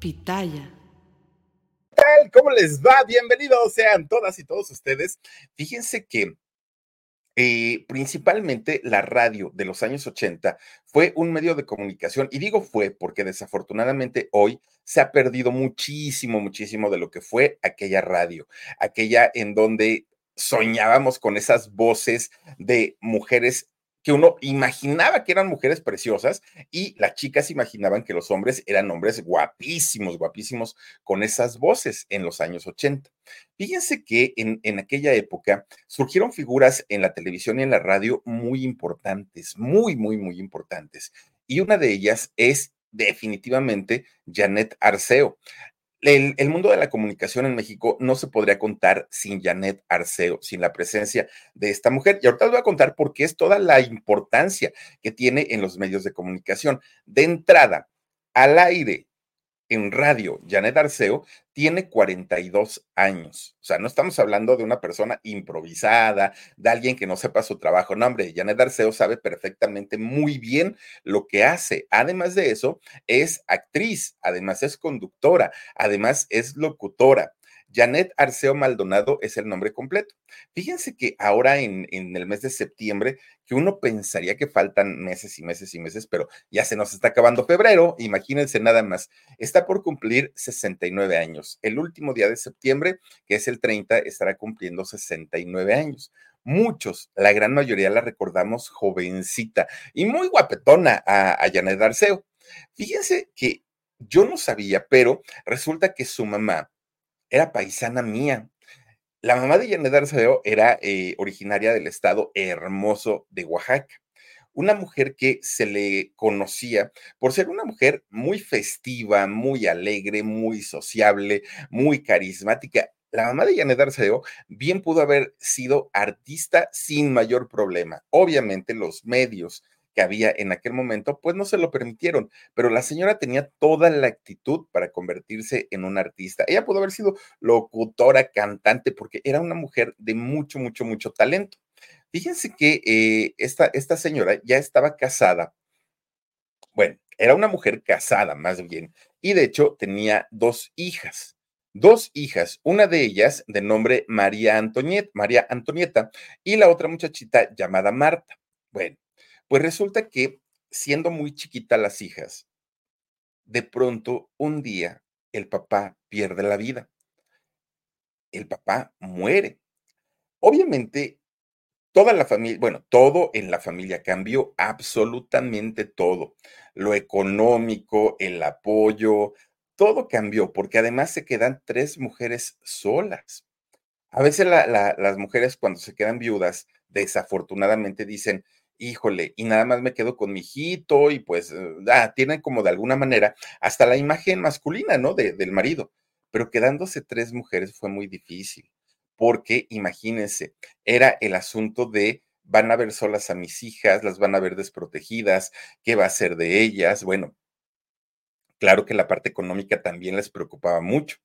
Pitaya. tal? ¿Cómo les va? Bienvenidos sean todas y todos ustedes. Fíjense que eh, principalmente la radio de los años 80 fue un medio de comunicación, y digo fue porque desafortunadamente hoy se ha perdido muchísimo, muchísimo de lo que fue aquella radio, aquella en donde soñábamos con esas voces de mujeres que uno imaginaba que eran mujeres preciosas y las chicas imaginaban que los hombres eran hombres guapísimos, guapísimos con esas voces en los años 80. Fíjense que en, en aquella época surgieron figuras en la televisión y en la radio muy importantes, muy, muy, muy importantes. Y una de ellas es definitivamente Janet Arceo el, mundo de la comunicación en México no se podría contar sin Janet Arceo, sin la presencia de esta mujer. Y ahorita les voy a contar por qué es toda la importancia que tiene en los medios de comunicación. De entrada, al aire en radio, Janet Arceo, tiene 42 años. O sea, no estamos hablando de una persona improvisada, de alguien que no sepa su trabajo. No, hombre, Janet Arceo sabe perfectamente muy bien lo que hace. Además de eso, es actriz, además es conductora, además es locutora. Janet Arceo Maldonado es el nombre completo. Fíjense que ahora en, el mes de septiembre, que uno pensaría que faltan meses y meses y meses, pero ya se nos está acabando febrero, imagínense nada más, está por cumplir 69 años. El último día de septiembre, que es el 30, estará cumpliendo 69 años. Muchos, la gran mayoría la recordamos jovencita y muy guapetona a, a Janet Arceo. Fíjense que yo no sabía, pero resulta que su mamá, era paisana mía. La mamá de Janet Arceo era eh, originaria del estado hermoso de Oaxaca. Una mujer que se le conocía por ser una mujer muy festiva, muy alegre, muy sociable, muy carismática. La mamá de Janet Arceo bien pudo haber sido artista sin mayor problema. Obviamente los medios que había en aquel momento, pues no se lo permitieron, pero la señora tenía toda la actitud para convertirse en una artista. Ella pudo haber sido locutora, cantante, porque era una mujer de mucho, mucho, mucho talento. Fíjense que eh, esta, esta señora ya estaba casada. Bueno, era una mujer casada más bien, y de hecho tenía dos hijas dos hijas, una de ellas de nombre María María Antonieta y la otra muchachita llamada Marta. Bueno, pues resulta que siendo muy chiquita las hijas, de pronto un día el papá pierde la vida. El papá muere. Obviamente, toda la familia, bueno, todo en la familia cambió, absolutamente todo. Lo económico, el apoyo, todo cambió, porque además se quedan tres mujeres solas. A veces las mujeres cuando se quedan viudas, desafortunadamente dicen, híjole, y nada más me quedo con mi hijito y pues eh, ah, tienen como de alguna manera hasta la imagen masculina, ¿no? De, del marido. Pero quedándose tres mujeres fue muy difícil, porque imagínense, era el asunto de van a ver solas a mis hijas, las van a ver desprotegidas, ¿qué va a ser de ellas? Bueno, claro que la parte económica también les preocupaba mucho.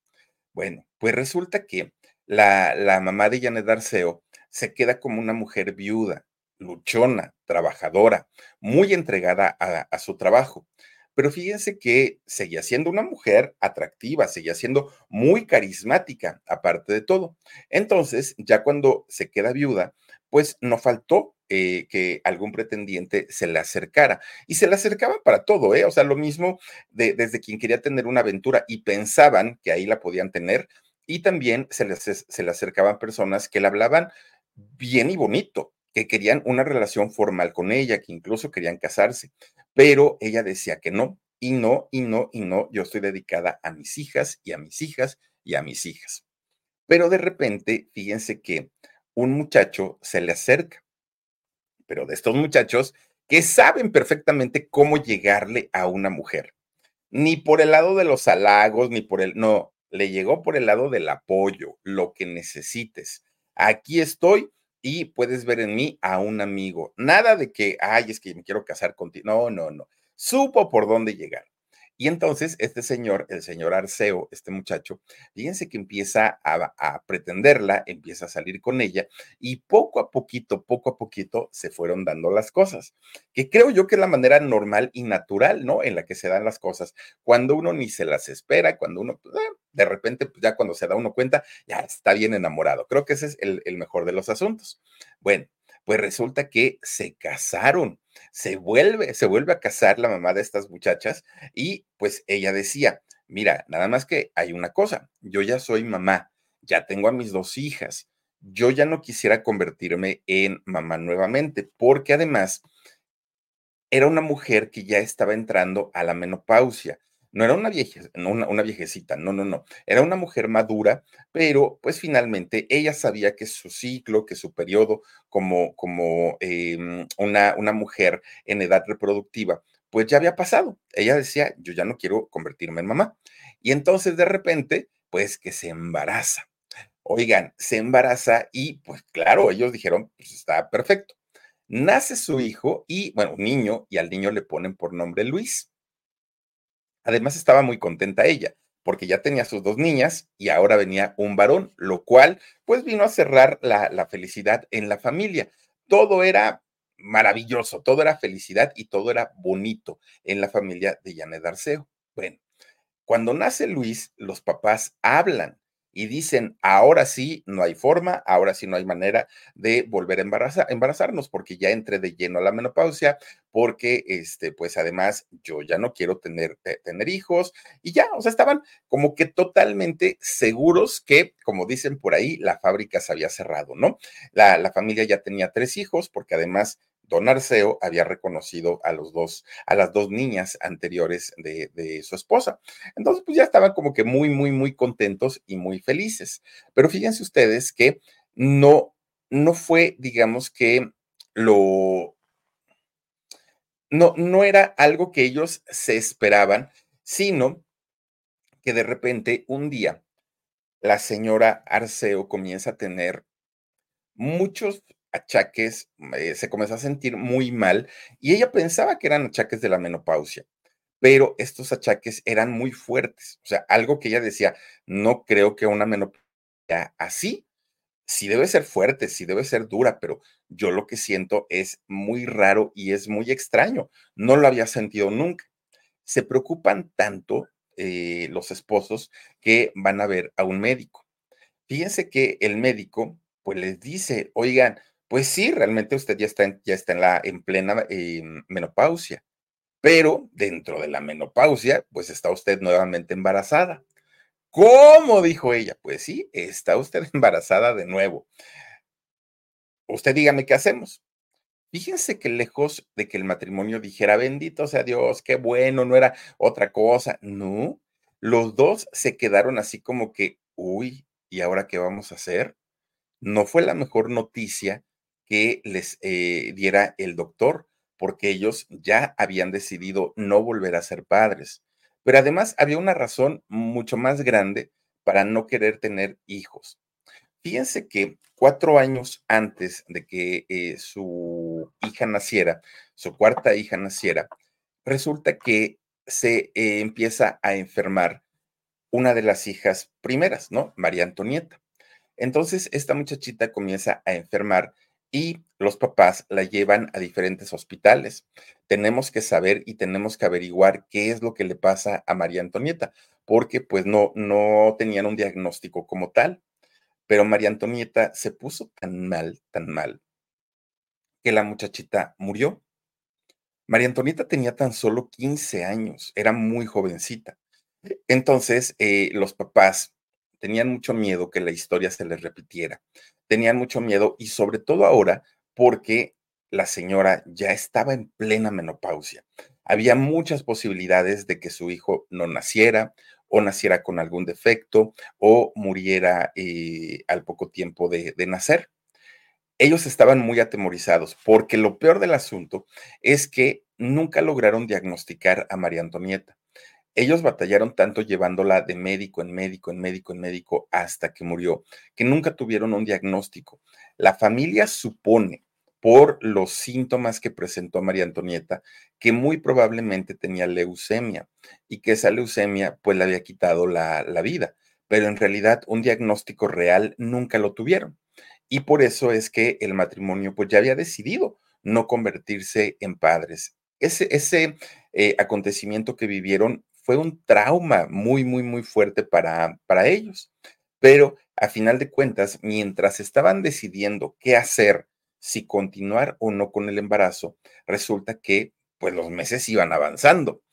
Bueno, pues resulta que la, la mamá de Janet Arceo se queda como una mujer viuda, luchona, trabajadora, muy entregada a, su trabajo. Pero fíjense que seguía siendo una mujer atractiva, seguía siendo muy carismática, aparte de todo. Entonces, ya cuando se queda viuda, pues no faltó eh, que algún pretendiente se le acercara. Y se le acercaba para todo, ¿eh? O sea, lo mismo de, desde quien quería tener una aventura y pensaban que ahí la podían tener, y también se le, se acercaban personas que le hablaban bien y bonito, que querían una relación formal con ella, que incluso querían casarse, pero ella decía que no, y no, y no, y no, yo estoy dedicada a mis hijas y a mis hijas y a mis hijas. Pero de repente, fíjense que un muchacho se le acerca, pero de estos muchachos que saben perfectamente cómo llegarle a una mujer. Ni por el lado de los halagos, ni por el, no, le llegó por el lado del apoyo, lo que necesites. Aquí estoy y puedes ver en mí a un amigo. Nada de que, ay, es que me quiero casar contigo. No, no, no. Supo por dónde llegar. Y entonces este señor, el señor Arceo, este muchacho, fíjense que empieza a, pretenderla, empieza a salir con ella y poco a poquito, poco a poquito se fueron dando las cosas, que creo yo que es la manera normal y natural, ¿no? En la que se dan las cosas, cuando uno ni se las espera, cuando uno, pues, eh, de repente, pues ya cuando se da uno cuenta, ya está bien enamorado. Creo que ese es el mejor de los asuntos. Bueno, pues resulta que se casaron, se vuelve, se vuelve a casar la mamá de estas muchachas y pues ella decía, mira, nada más que hay una cosa, yo ya soy mamá, ya tengo a mis dos hijas, yo ya no quisiera convertirme en mamá nuevamente, porque además era una mujer que ya estaba entrando a la menopausia no era una, vieja, una, una, viejecita, no, no, no, era una mujer madura, pero pues finalmente ella sabía que su ciclo, que su periodo como, como eh, una, una mujer en edad reproductiva, pues ya había pasado. Ella decía, yo ya no quiero convertirme en mamá. Y entonces de repente, pues que se embaraza. Oigan, se embaraza y pues claro, ellos dijeron, pues está perfecto. Nace su hijo y, bueno, un niño, y al niño le ponen por nombre Luis. Además estaba muy contenta ella, porque ya tenía sus dos niñas y ahora venía un varón, lo cual pues vino a cerrar la, felicidad en la familia. Todo era maravilloso, todo era felicidad y todo era bonito en la familia de Janet Arceo. Bueno, cuando nace Luis, los papás hablan y dicen, ahora sí no hay forma, ahora sí no hay manera de volver a embarazarnos porque ya entré de lleno a la menopausia, porque este, pues además yo ya no quiero tener, tener hijos y ya, o sea, estaban como que totalmente seguros que, como dicen por ahí, la fábrica se había cerrado, ¿no? La, la familia ya tenía tres hijos porque además don Arceo había reconocido a los dos, a las dos niñas anteriores de, su esposa. Entonces, pues ya estaban como que muy, muy, muy contentos y muy felices. Pero fíjense ustedes que no, no fue, digamos que lo, no, no era algo que ellos se esperaban, sino que de repente un día la señora Arceo comienza a tener muchos achaques, eh, se comenzó a sentir muy mal y ella pensaba que eran achaques de la menopausia, pero estos achaques eran muy fuertes. O sea, algo que ella decía, no creo que una menopausia así, sí debe ser fuerte, sí debe ser dura, pero yo lo que siento es muy raro y es muy extraño. No lo había sentido nunca. Se preocupan tanto eh, los esposos que van a ver a un médico. Fíjense que el médico pues les dice, oigan, pues sí, realmente usted ya está en, ya está en, la, en plena eh, menopausia, pero dentro de la menopausia, pues está usted nuevamente embarazada. ¿Cómo? dijo ella. Pues sí, está usted embarazada de nuevo. Usted dígame qué hacemos. Fíjense que lejos de que el matrimonio dijera, bendito sea Dios, qué bueno, no era otra cosa. No, los dos se quedaron así como que, uy, ¿y ahora qué vamos a hacer? No fue la mejor noticia que les eh, diera el doctor, porque ellos ya habían decidido no volver a ser padres. Pero además había una razón mucho más grande para no querer tener hijos. Fíjense que cuatro años antes de que eh, su hija naciera, su cuarta hija naciera, resulta que se eh, empieza a enfermar una de las hijas primeras, ¿no? María Antonieta. Entonces, esta muchachita comienza a enfermar y los papás la llevan a diferentes hospitales. Tenemos que saber y tenemos que averiguar qué es lo que le pasa a María Antonieta, porque pues no, no tenían un diagnóstico como tal. Pero María Antonieta se puso tan mal, tan mal, que la muchachita murió. María Antonieta tenía tan solo 15 años, era muy jovencita. Entonces, eh, los papás tenían mucho miedo que la historia se les repitiera. Tenían mucho miedo y sobre todo ahora porque la señora ya estaba en plena menopausia. Había muchas posibilidades de que su hijo no naciera o naciera con algún defecto o muriera eh, al poco tiempo de, de nacer. Ellos estaban muy atemorizados porque lo peor del asunto es que nunca lograron diagnosticar a María Antonieta. Ellos batallaron tanto llevándola de médico en médico, en médico, en médico, hasta que murió, que nunca tuvieron un diagnóstico. La familia supone, por los síntomas que presentó María Antonieta, que muy probablemente tenía leucemia y que esa leucemia pues le había quitado la, la vida, pero en realidad un diagnóstico real nunca lo tuvieron. Y por eso es que el matrimonio pues ya había decidido no convertirse en padres. Ese, ese eh, acontecimiento que vivieron fue un trauma muy, muy, muy fuerte para, para ellos. Pero a final de cuentas, mientras estaban decidiendo qué hacer, si continuar o no con el embarazo, resulta que pues los meses iban avanzando.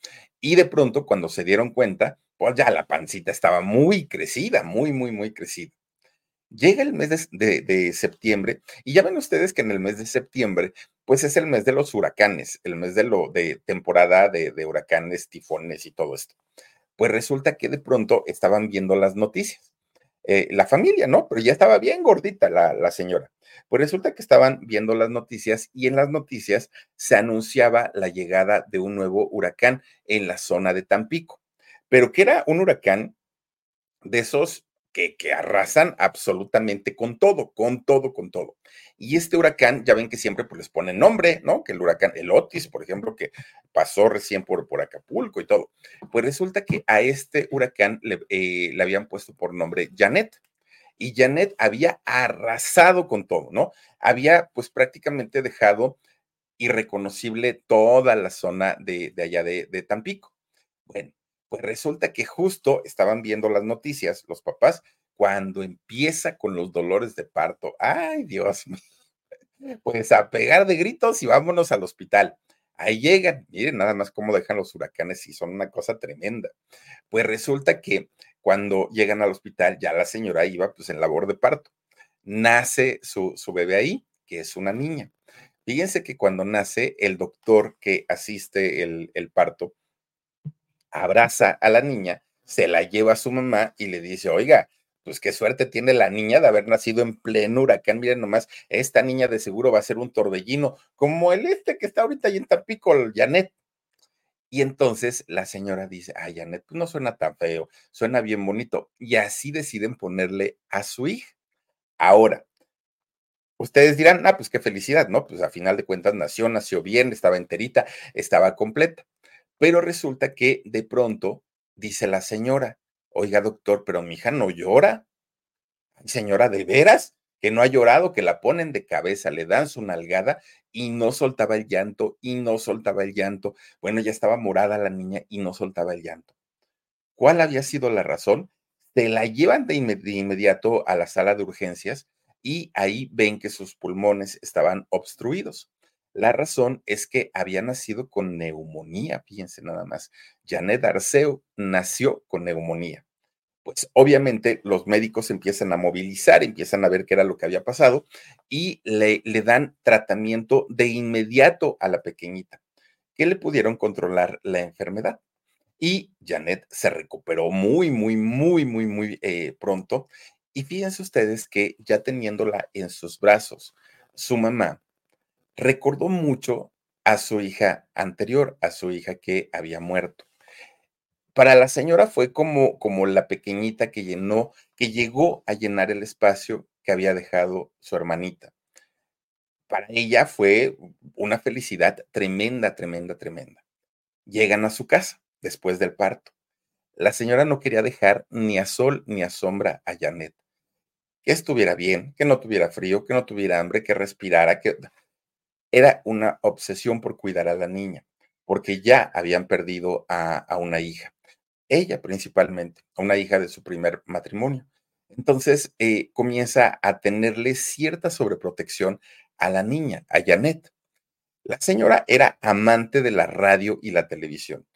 Y de pronto, cuando se dieron cuenta, pues ya la pancita estaba muy crecida, muy, muy, muy crecida. Llega el mes de, septiembre y ya ven ustedes que en el mes de septiembre, pues es el mes de los huracanes, el mes de, lo, de temporada de, huracanes, tifones y todo esto. Pues resulta que de pronto estaban viendo las noticias. Eh, la familia, ¿no? Pero ya estaba bien gordita la señora. Pues resulta que estaban viendo las noticias y en las noticias se anunciaba la llegada de un nuevo huracán en la zona de Tampico, pero que era un huracán de esos que, arrasan absolutamente con todo, con todo, con todo. Y este huracán, ya ven que siempre pues, les ponen nombre, ¿no? Que el huracán, el Otis, por ejemplo, que pasó recién por, Acapulco y todo. Pues resulta que a este huracán le, eh, le habían puesto por nombre Janet. Y Janet había arrasado con todo, ¿no? Había pues prácticamente dejado irreconocible toda la zona de, de allá de, de Tampico. Bueno, pues resulta que justo estaban viendo las noticias los papás cuando empieza con los dolores de parto. Ay, Dios mío. Pues a pegar de gritos y vámonos al hospital. Ahí llegan, miren nada más cómo dejan los huracanes y son una cosa tremenda. Pues resulta que cuando llegan al hospital ya la señora iba pues en labor de parto. Nace su, su bebé ahí, que es una niña. Fíjense que cuando nace el doctor que asiste el, el parto, abraza a la niña, se la lleva a su mamá y le dice, oiga, pues qué suerte tiene la niña de haber nacido en pleno huracán. Miren nomás, esta niña de seguro va a ser un torbellino, como el este que está ahorita ahí en Tampico, Janet. Y entonces la señora dice, ay, Janet, pues no suena tan feo, suena bien bonito. Y así deciden ponerle a su hija. Ahora, ustedes dirán, ah, pues qué felicidad, ¿no? Pues a final de cuentas nació, nació bien, estaba enterita, estaba completa. Pero resulta que de pronto dice la señora, oiga doctor, pero mi hija no llora. Señora, ¿de veras? Que no ha llorado, que la ponen de cabeza, le dan su nalgada y no soltaba el llanto y no soltaba el llanto. Bueno, ya estaba morada la niña y no soltaba el llanto. ¿Cuál había sido la razón? Se la llevan de, inmediato a la sala de urgencias y ahí ven que sus pulmones estaban obstruidos. La razón es que había nacido con neumonía, fíjense nada más. Janet Arceo nació con neumonía. Pues obviamente los médicos empiezan a movilizar, empiezan a ver qué era lo que había pasado y le, dan tratamiento de inmediato a la pequeñita, que le pudieron controlar la enfermedad. Y Janet se recuperó muy, muy, muy, muy, muy eh, pronto. Y fíjense ustedes que ya teniéndola en sus brazos, su mamá recordó mucho a su hija anterior, a su hija que había muerto. Para la señora fue como, como la pequeñita que llenó, que llegó a llenar el espacio que había dejado su hermanita. Para ella fue una felicidad tremenda, tremenda, tremenda. Llegan a su casa después del parto. La señora no quería dejar ni a sol ni a sombra a Janet. Que estuviera bien, que no tuviera frío, que no tuviera hambre, que respirara, que era una obsesión por cuidar a la niña, porque ya habían perdido a, una hija, ella principalmente, a una hija de su primer matrimonio. Entonces eh, comienza a tenerle cierta sobreprotección a la niña, a Janet. La señora era amante de la radio y la televisión,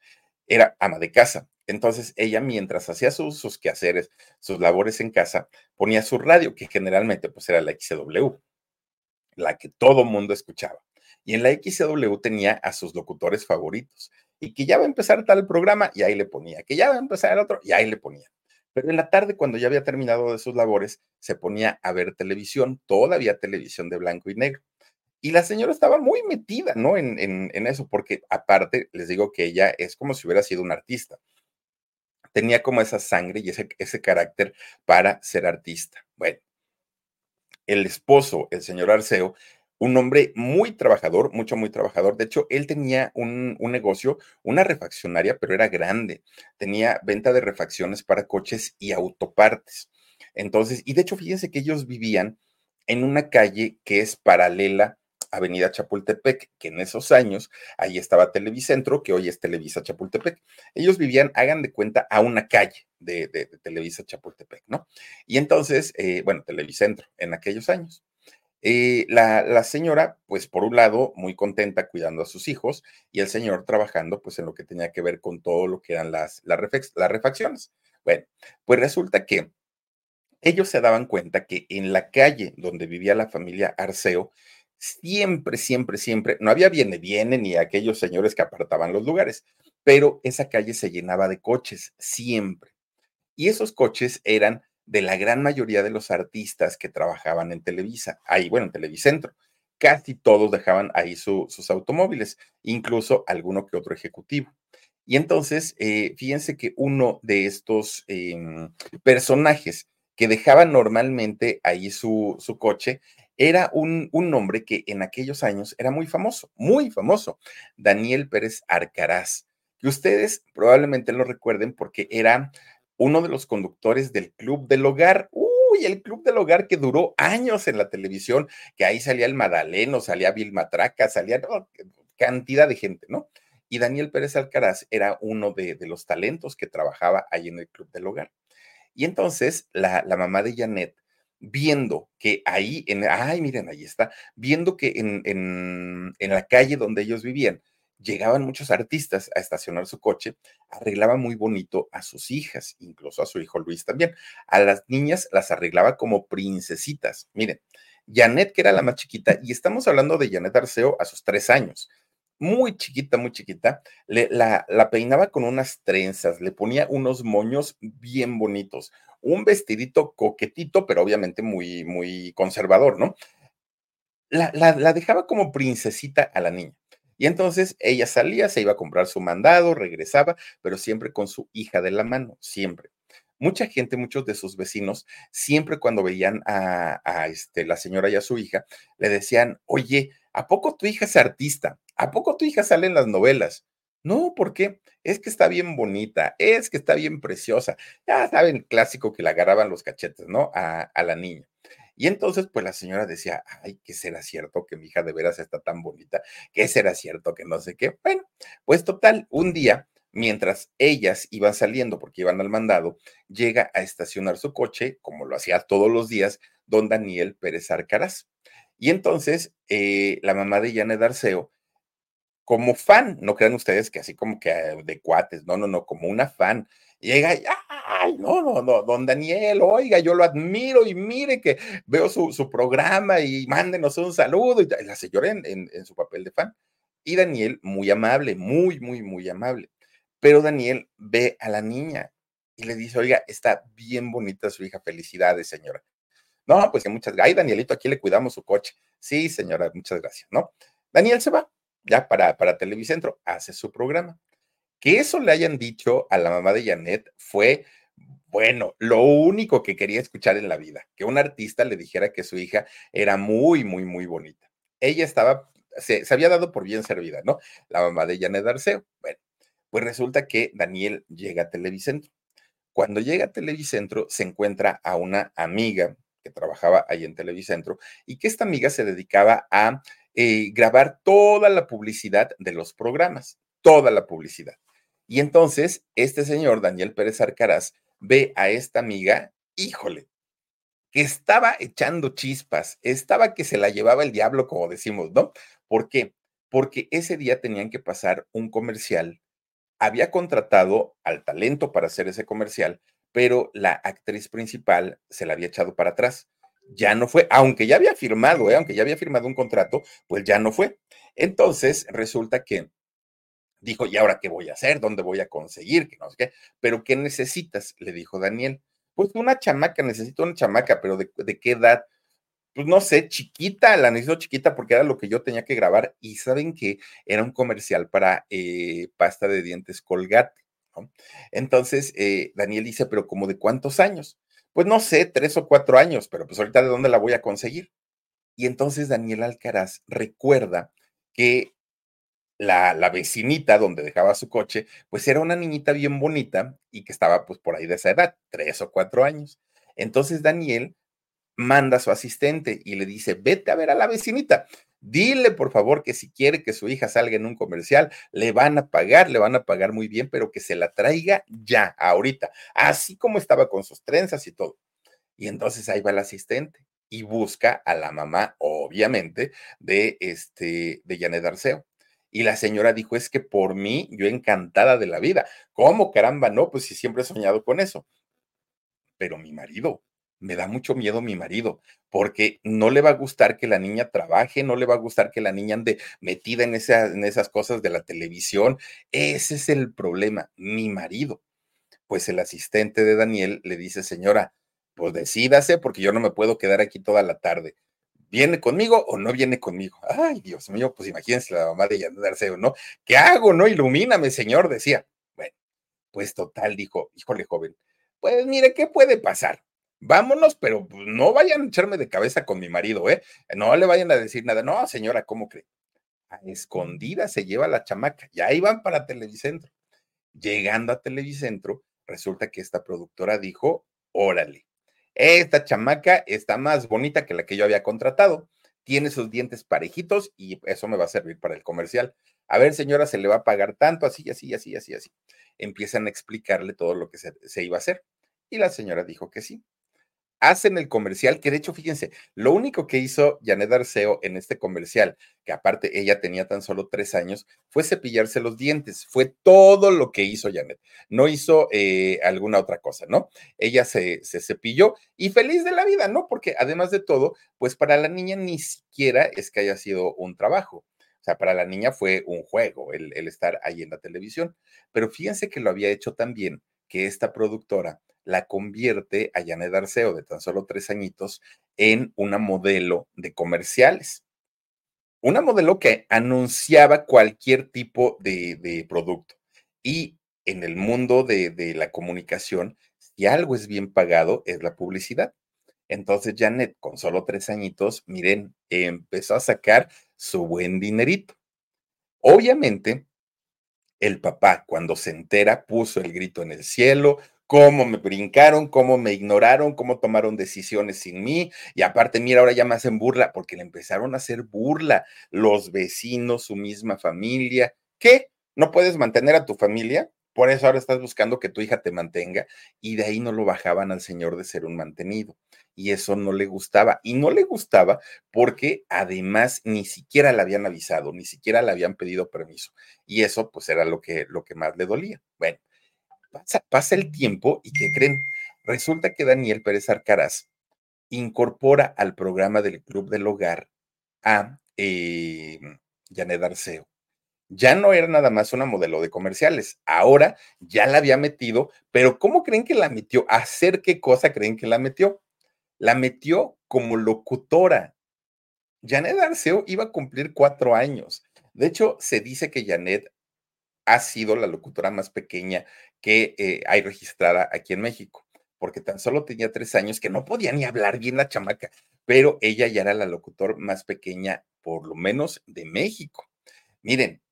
era ama de casa. Entonces ella, mientras hacía sus, sus quehaceres, sus labores en casa, ponía su radio, que generalmente pues era la XW, la que todo mundo escuchaba. Y en la XW tenía a sus locutores favoritos. Y que ya va a empezar tal programa, y ahí le ponía. Que ya va a empezar el otro, y ahí le ponía. Pero en la tarde, cuando ya había terminado de sus labores, se ponía a ver televisión, todavía televisión de blanco y negro. Y la señora estaba muy metida, ¿no? En, en, eso, porque aparte, les digo que ella es como si hubiera sido una artista. Tenía como esa sangre y ese, ese carácter para ser artista. Bueno, el esposo, el señor Arceo, un hombre muy trabajador, mucho, muy trabajador. De hecho, él tenía un, un, negocio, una refaccionaria, pero era grande. Tenía venta de refacciones para coches y autopartes. Entonces, y de hecho, fíjense que ellos vivían en una calle que es paralela Avenida Chapultepec, que en esos años ahí estaba Televicentro, que hoy es Televisa Chapultepec. Ellos vivían, hagan de cuenta, a una calle de, Televisa Chapultepec, ¿no? Y entonces, eh, bueno, Televicentro en aquellos años. Eh, la, señora, pues por un lado, muy contenta cuidando a sus hijos y el señor trabajando pues en lo que tenía que ver con todo lo que eran las, las, las refacciones. Bueno, pues resulta que ellos se daban cuenta que en la calle donde vivía la familia Arceo, siempre, siempre, siempre, no había viene, viene ni aquellos señores que apartaban los lugares, pero esa calle se llenaba de coches, siempre. Y esos coches eran de la gran mayoría de los artistas que trabajaban en Televisa, ahí, bueno, en Televicentro. Casi todos dejaban ahí sus automóviles, incluso alguno que otro ejecutivo. Y entonces, eh, fíjense que uno de estos em, personajes que dejaban normalmente ahí su, su coche era un, un, nombre que en aquellos años era muy famoso, muy famoso, Daniel Pérez Arcaraz, que ustedes probablemente lo recuerden porque era uno de los conductores del Club del Hogar. Uy, el Club del Hogar que duró años en la televisión, que ahí salía el Madaleno, salía Bill Matraca, salía cantidad de gente, ¿no? Y Daniel Pérez Alcaraz era uno de, los talentos que trabajaba ahí en el Club del Hogar. Y entonces la, la mamá de Janet, viendo que ahí, en, ay, miren, ahí está, viendo que en, en, en la calle donde ellos vivían, llegaban muchos artistas a estacionar su coche, arreglaba muy bonito a sus hijas, incluso a su hijo Luis también. A las niñas las arreglaba como princesitas. Miren, Janet, que era la más chiquita, y estamos hablando de Janet Arceo a sus tres años. Muy chiquita, muy chiquita, le, la, peinaba con unas trenzas, le ponía unos moños bien bonitos, un vestidito coquetito, pero obviamente muy, muy conservador, ¿no? La, la, la dejaba como princesita a la niña. Y entonces ella salía, se iba a comprar su mandado, regresaba, pero siempre con su hija de la mano, siempre. Mucha gente, muchos de sus vecinos, siempre cuando veían a, a este, la señora y a su hija, le decían, oye, ¿a poco tu hija es artista? ¿A poco tu hija sale en las novelas? No, ¿por qué? Es que está bien bonita, es que está bien preciosa. Ya saben, clásico que le agarraban los cachetes, ¿no? A, a la niña. Y entonces, pues la señora decía, ay, ¿qué será cierto que mi hija de veras está tan bonita? ¿Qué será cierto que no sé qué? Bueno, pues total, un día, mientras ellas iban saliendo porque iban al mandado, llega a estacionar su coche, como lo hacía todos los días, don Daniel Pérez Arcaraz. Y entonces, eh, la mamá de Janet Arceo, como fan, no crean ustedes que así como que de cuates, no, no, no, como una fan, llega y, ay, no, no, no, don Daniel, oiga, yo lo admiro y mire que veo su, su programa y mándenos un saludo. Y la señora en, en, en, su papel de fan. Y Daniel, muy amable, muy, muy, muy amable. Pero Daniel ve a la niña y le dice, oiga, está bien bonita su hija, felicidades, señora. No, pues que muchas gracias. Ay, Danielito, aquí le cuidamos su coche. Sí, señora, muchas gracias, ¿no? Daniel se va, ya para, para Televicentro, hace su programa. Que eso le hayan dicho a la mamá de Janet fue, bueno, lo único que quería escuchar en la vida, que un artista le dijera que su hija era muy, muy, muy bonita. Ella estaba, se, se había dado por bien servida, ¿no? La mamá de Janet Arceo. Bueno, pues resulta que Daniel llega a Televicentro. Cuando llega a Televicentro, se encuentra a una amiga que trabajaba ahí en Televicentro y que esta amiga se dedicaba a eh, grabar toda la publicidad de los programas, toda la publicidad. Y entonces, este señor, Daniel Pérez Arcaraz, ve a esta amiga, híjole, que estaba echando chispas, estaba que se la llevaba el diablo, como decimos, ¿no? ¿Por qué? Porque ese día tenían que pasar un comercial. Había contratado al talento para hacer ese comercial, pero la actriz principal se la había echado para atrás. Ya no fue, aunque ya había firmado, ¿eh? aunque ya había firmado un contrato, pues ya no fue. Entonces, resulta que Dijo, ¿y ahora qué voy a hacer? ¿Dónde voy a conseguir? Que no sé qué. ¿Pero qué necesitas? Le dijo Daniel. Pues una chamaca, necesito una chamaca, pero ¿de, qué edad? Pues no sé, chiquita, la necesito chiquita porque era lo que yo tenía que grabar. Y saben que era un comercial para eh, pasta de dientes Colgate. Entonces, eh, Daniel dice, pero ¿como de cuántos años? Pues no sé, tres o cuatro años, pero pues ahorita de dónde la voy a conseguir. Y entonces Daniel Alcaraz recuerda que la, la, vecinita donde dejaba su coche, pues era una niñita bien bonita y que estaba pues por ahí de esa edad, tres o cuatro años. Entonces Daniel manda a su asistente y le dice, vete a ver a la vecinita. Dile, por favor, que si quiere que su hija salga en un comercial, le van a pagar, le van a pagar muy bien, pero que se la traiga ya, ahorita, así como estaba con sus trenzas y todo. Y entonces ahí va el asistente y busca a la mamá, obviamente, de este, de Janet Arceo. Y la señora dijo, es que por mí, yo encantada de la vida. ¿Cómo caramba? No, pues si siempre he soñado con eso. Pero mi marido, me da mucho miedo mi marido, porque no le va a gustar que la niña trabaje, no le va a gustar que la niña ande metida en, esas cosas de la televisión. Ese es el problema, mi marido. Pues el asistente de Daniel le dice, señora, pues decídase porque yo no me puedo quedar aquí toda la tarde. ¿Viene conmigo o no viene conmigo? Ay, Dios mío, pues imagínense la mamá de Yanet Arceo, ¿no? ¿Qué hago, no? Ilumíname, señor, decía. Bueno, pues total, dijo, híjole, joven, pues mire, ¿qué puede pasar? Vámonos, pero pues, no vayan a echarme de cabeza con mi marido, ¿eh? No le vayan a decir nada. No, señora, ¿cómo cree? A escondida se lleva la chamaca. Ya iban para Televicentro. Llegando a Televicentro, resulta que esta productora dijo, órale, esta chamaca está más bonita que la que yo había contratado. Tiene sus dientes parejitos y eso me va a servir para el comercial. A ver, señora, se le va a pagar tanto, así, así, así, así, así. Empiezan a explicarle todo lo que se, se iba a hacer. Y la señora dijo que sí hacen el comercial, que de hecho, fíjense, lo único que hizo Janet Arceo en este comercial, que aparte ella tenía tan solo tres años, fue cepillarse los dientes. Fue todo lo que hizo Janet. No hizo eh, alguna otra cosa, ¿no? Ella se, se cepilló y feliz de la vida, ¿no? Porque además de todo, pues para la niña ni siquiera es que haya sido un trabajo. O sea, para la niña fue un juego el, el estar ahí en la televisión. Pero fíjense que lo había hecho también que esta productora la convierte a Janet Arceo, de tan solo tres añitos, en una modelo de comerciales. Una modelo que anunciaba cualquier tipo de, producto. Y en el mundo de, de la comunicación, si algo es bien pagado, es la publicidad. Entonces Janet, con solo tres añitos, miren, empezó a sacar su buen dinerito. Obviamente, el papá, cuando se entera, puso el grito en el cielo, cómo me brincaron, cómo me ignoraron, cómo tomaron decisiones sin mí. Y aparte, mira, ahora ya me hacen burla, porque le empezaron a hacer burla los vecinos, su misma familia. ¿Qué? ¿No puedes mantener a tu familia? Por eso ahora estás buscando que tu hija te mantenga. Y de ahí no lo bajaban al señor de ser un mantenido. Y eso no le gustaba. Y no le gustaba porque además ni siquiera le habían avisado, ni siquiera le habían pedido permiso. Y eso pues era lo que, lo que más le dolía. Bueno, Pasa, el tiempo y ¿qué creen? Resulta que Daniel Pérez Arcaraz incorpora al programa del Club del Hogar a eh, Janet Arceo. Ya no era nada más una modelo de comerciales, ahora ya la había metido, pero ¿cómo creen que la metió? ¿Hacer qué cosa creen que la metió? La metió como locutora. Janet Arceo iba a cumplir cuatro años. De hecho, se dice que Janet ha sido la locutora más pequeña que eh, hay registrada aquí en México, porque tan solo tenía tres años que no podía ni hablar bien la chamaca, pero ella ya era la locutor más pequeña, por lo menos de México. Miren,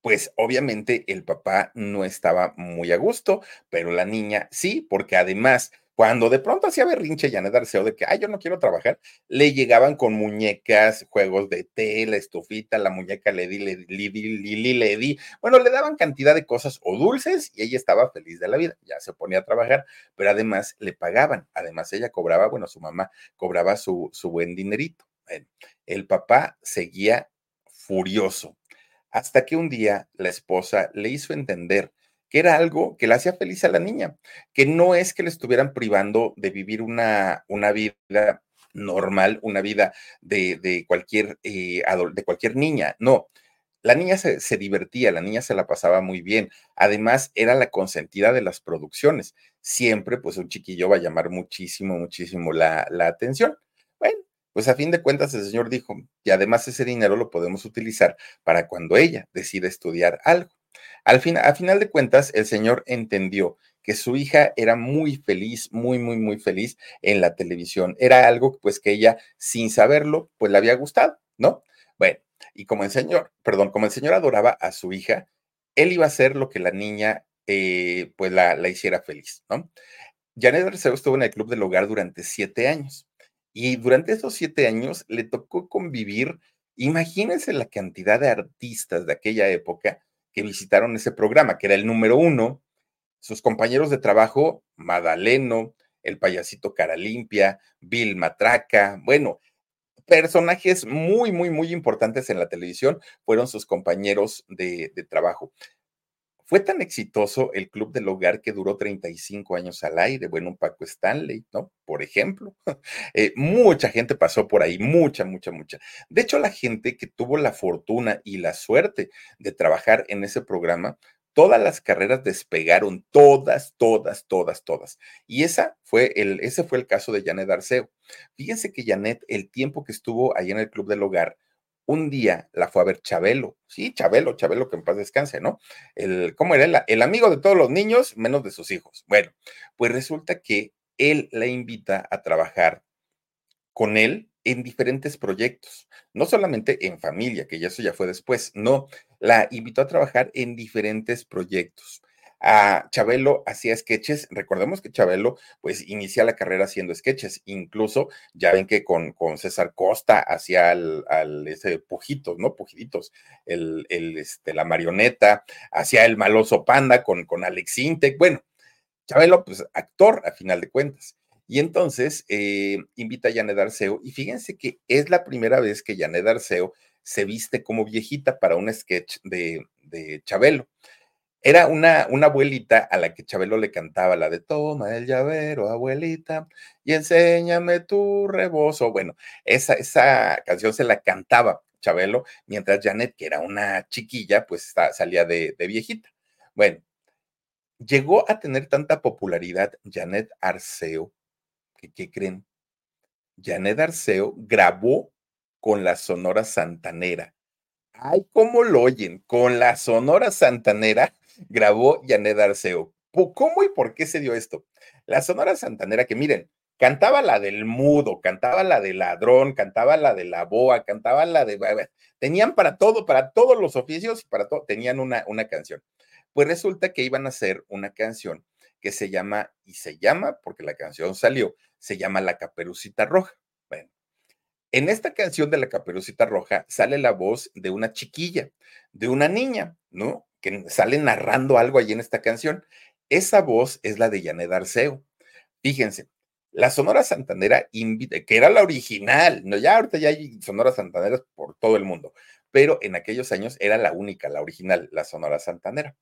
pues obviamente el papá no estaba muy a gusto, pero la niña sí, porque además cuando de pronto hacía berrinche Janet Arceo de que, ay, yo no quiero trabajar, le llegaban con muñecas, juegos de té, la estufita, la muñeca Lady, Lili, Lady. Bueno, le daban cantidad de cosas o dulces y ella estaba feliz de la vida. Ya se ponía a trabajar, pero además le pagaban. Además, ella cobraba, bueno, su mamá cobraba su, su buen dinerito. el papá seguía furioso hasta que un día la esposa le hizo entender que era algo que le hacía feliz a la niña, que no es que le estuvieran privando de vivir una, una vida normal, una vida de, cualquier, eh, de cualquier niña, no. La niña se, divertía, la niña se la pasaba muy bien. Además, era la consentida de las producciones. Siempre, pues, un chiquillo va a llamar muchísimo, muchísimo la, la atención. Bueno, pues a fin de cuentas el señor dijo, y además ese dinero lo podemos utilizar para cuando ella decida estudiar algo. Al fin, a final de cuentas, el señor entendió que su hija era muy feliz, muy, muy, muy feliz en la televisión. Era algo pues que ella, sin saberlo, pues le había gustado, ¿no? Bueno, y como el señor, perdón, como el señor adoraba a su hija, él iba a hacer lo que la niña eh, pues la, la, hiciera feliz, ¿no? Janet Arceo estuvo en el Club del Hogar durante siete años y durante esos siete años le tocó convivir, imagínense la cantidad de artistas de aquella época que visitaron ese programa, que era el número uno, sus compañeros de trabajo, Madaleno, el payasito Cara Limpia, Bill Matraca, bueno, personajes muy, muy, muy importantes en la televisión fueron sus compañeros de, de trabajo. Fue tan exitoso el Club del Hogar que duró 35 años al aire. Bueno, Paco Stanley, ¿no? Por ejemplo. Eh, mucha gente pasó por ahí, mucha, mucha, mucha. De hecho, la gente que tuvo la fortuna y la suerte de trabajar en ese programa, todas las carreras despegaron, todas, todas, todas, todas. Y esa fue el, ese fue el caso de Janet Arceo. Fíjense que Janet, el tiempo que estuvo ahí en el Club del Hogar, un día la fue a ver Chabelo, sí, Chabelo, Chabelo que en paz descanse, ¿no? El, ¿Cómo era? El, el amigo de todos los niños, menos de sus hijos. Bueno, pues resulta que él la invita a trabajar con él en diferentes proyectos, no solamente en familia, que ya eso ya fue después, no, la invitó a trabajar en diferentes proyectos a Chabelo hacía sketches. Recordemos que Chabelo, pues, inicia la carrera haciendo sketches. Incluso, ya ven que con, César Costa hacía al, ese Pujitos, ¿no? Pujitos, el, el, este, la marioneta, hacía el maloso panda con, con Alex Intec. Bueno, Chabelo, pues, actor a final de cuentas. Y entonces eh, invita a Janet Arceo, y fíjense que es la primera vez que Janet Arceo se viste como viejita para un sketch de, de Chabelo. Era una, una abuelita a la que Chabelo le cantaba la de Toma el llavero, abuelita, y enséñame tu rebozo. Bueno, esa, esa canción se la cantaba Chabelo, mientras Janet, que era una chiquilla, pues salía de, de viejita. Bueno, llegó a tener tanta popularidad Janet Arceo, que ¿qué creen? Janet Arceo grabó con la Sonora Santanera. Ay, ¿cómo lo oyen? Con la Sonora Santanera grabó Janet Arceo. ¿Cómo y por qué se dio esto? La Sonora Santanera, que miren, cantaba la del mudo, cantaba la del ladrón, cantaba la de la boa, cantaba la de... Tenían para todo, para todos los oficios, para todo, tenían una, una canción. Pues resulta que iban a hacer una canción que se llama, y se llama, porque la canción salió, se llama La Caperucita Roja. Bueno, en esta canción de La Caperucita Roja sale la voz de una chiquilla, de una niña, ¿no? Que sale narrando algo allí en esta canción. Esa voz es la de Janet Arceo. Fíjense, la Sonora Santanera, que era la original, no, ya ahorita ya hay Sonora Santaneras por todo el mundo, pero en aquellos años era la única, la original, la Sonora Santanera.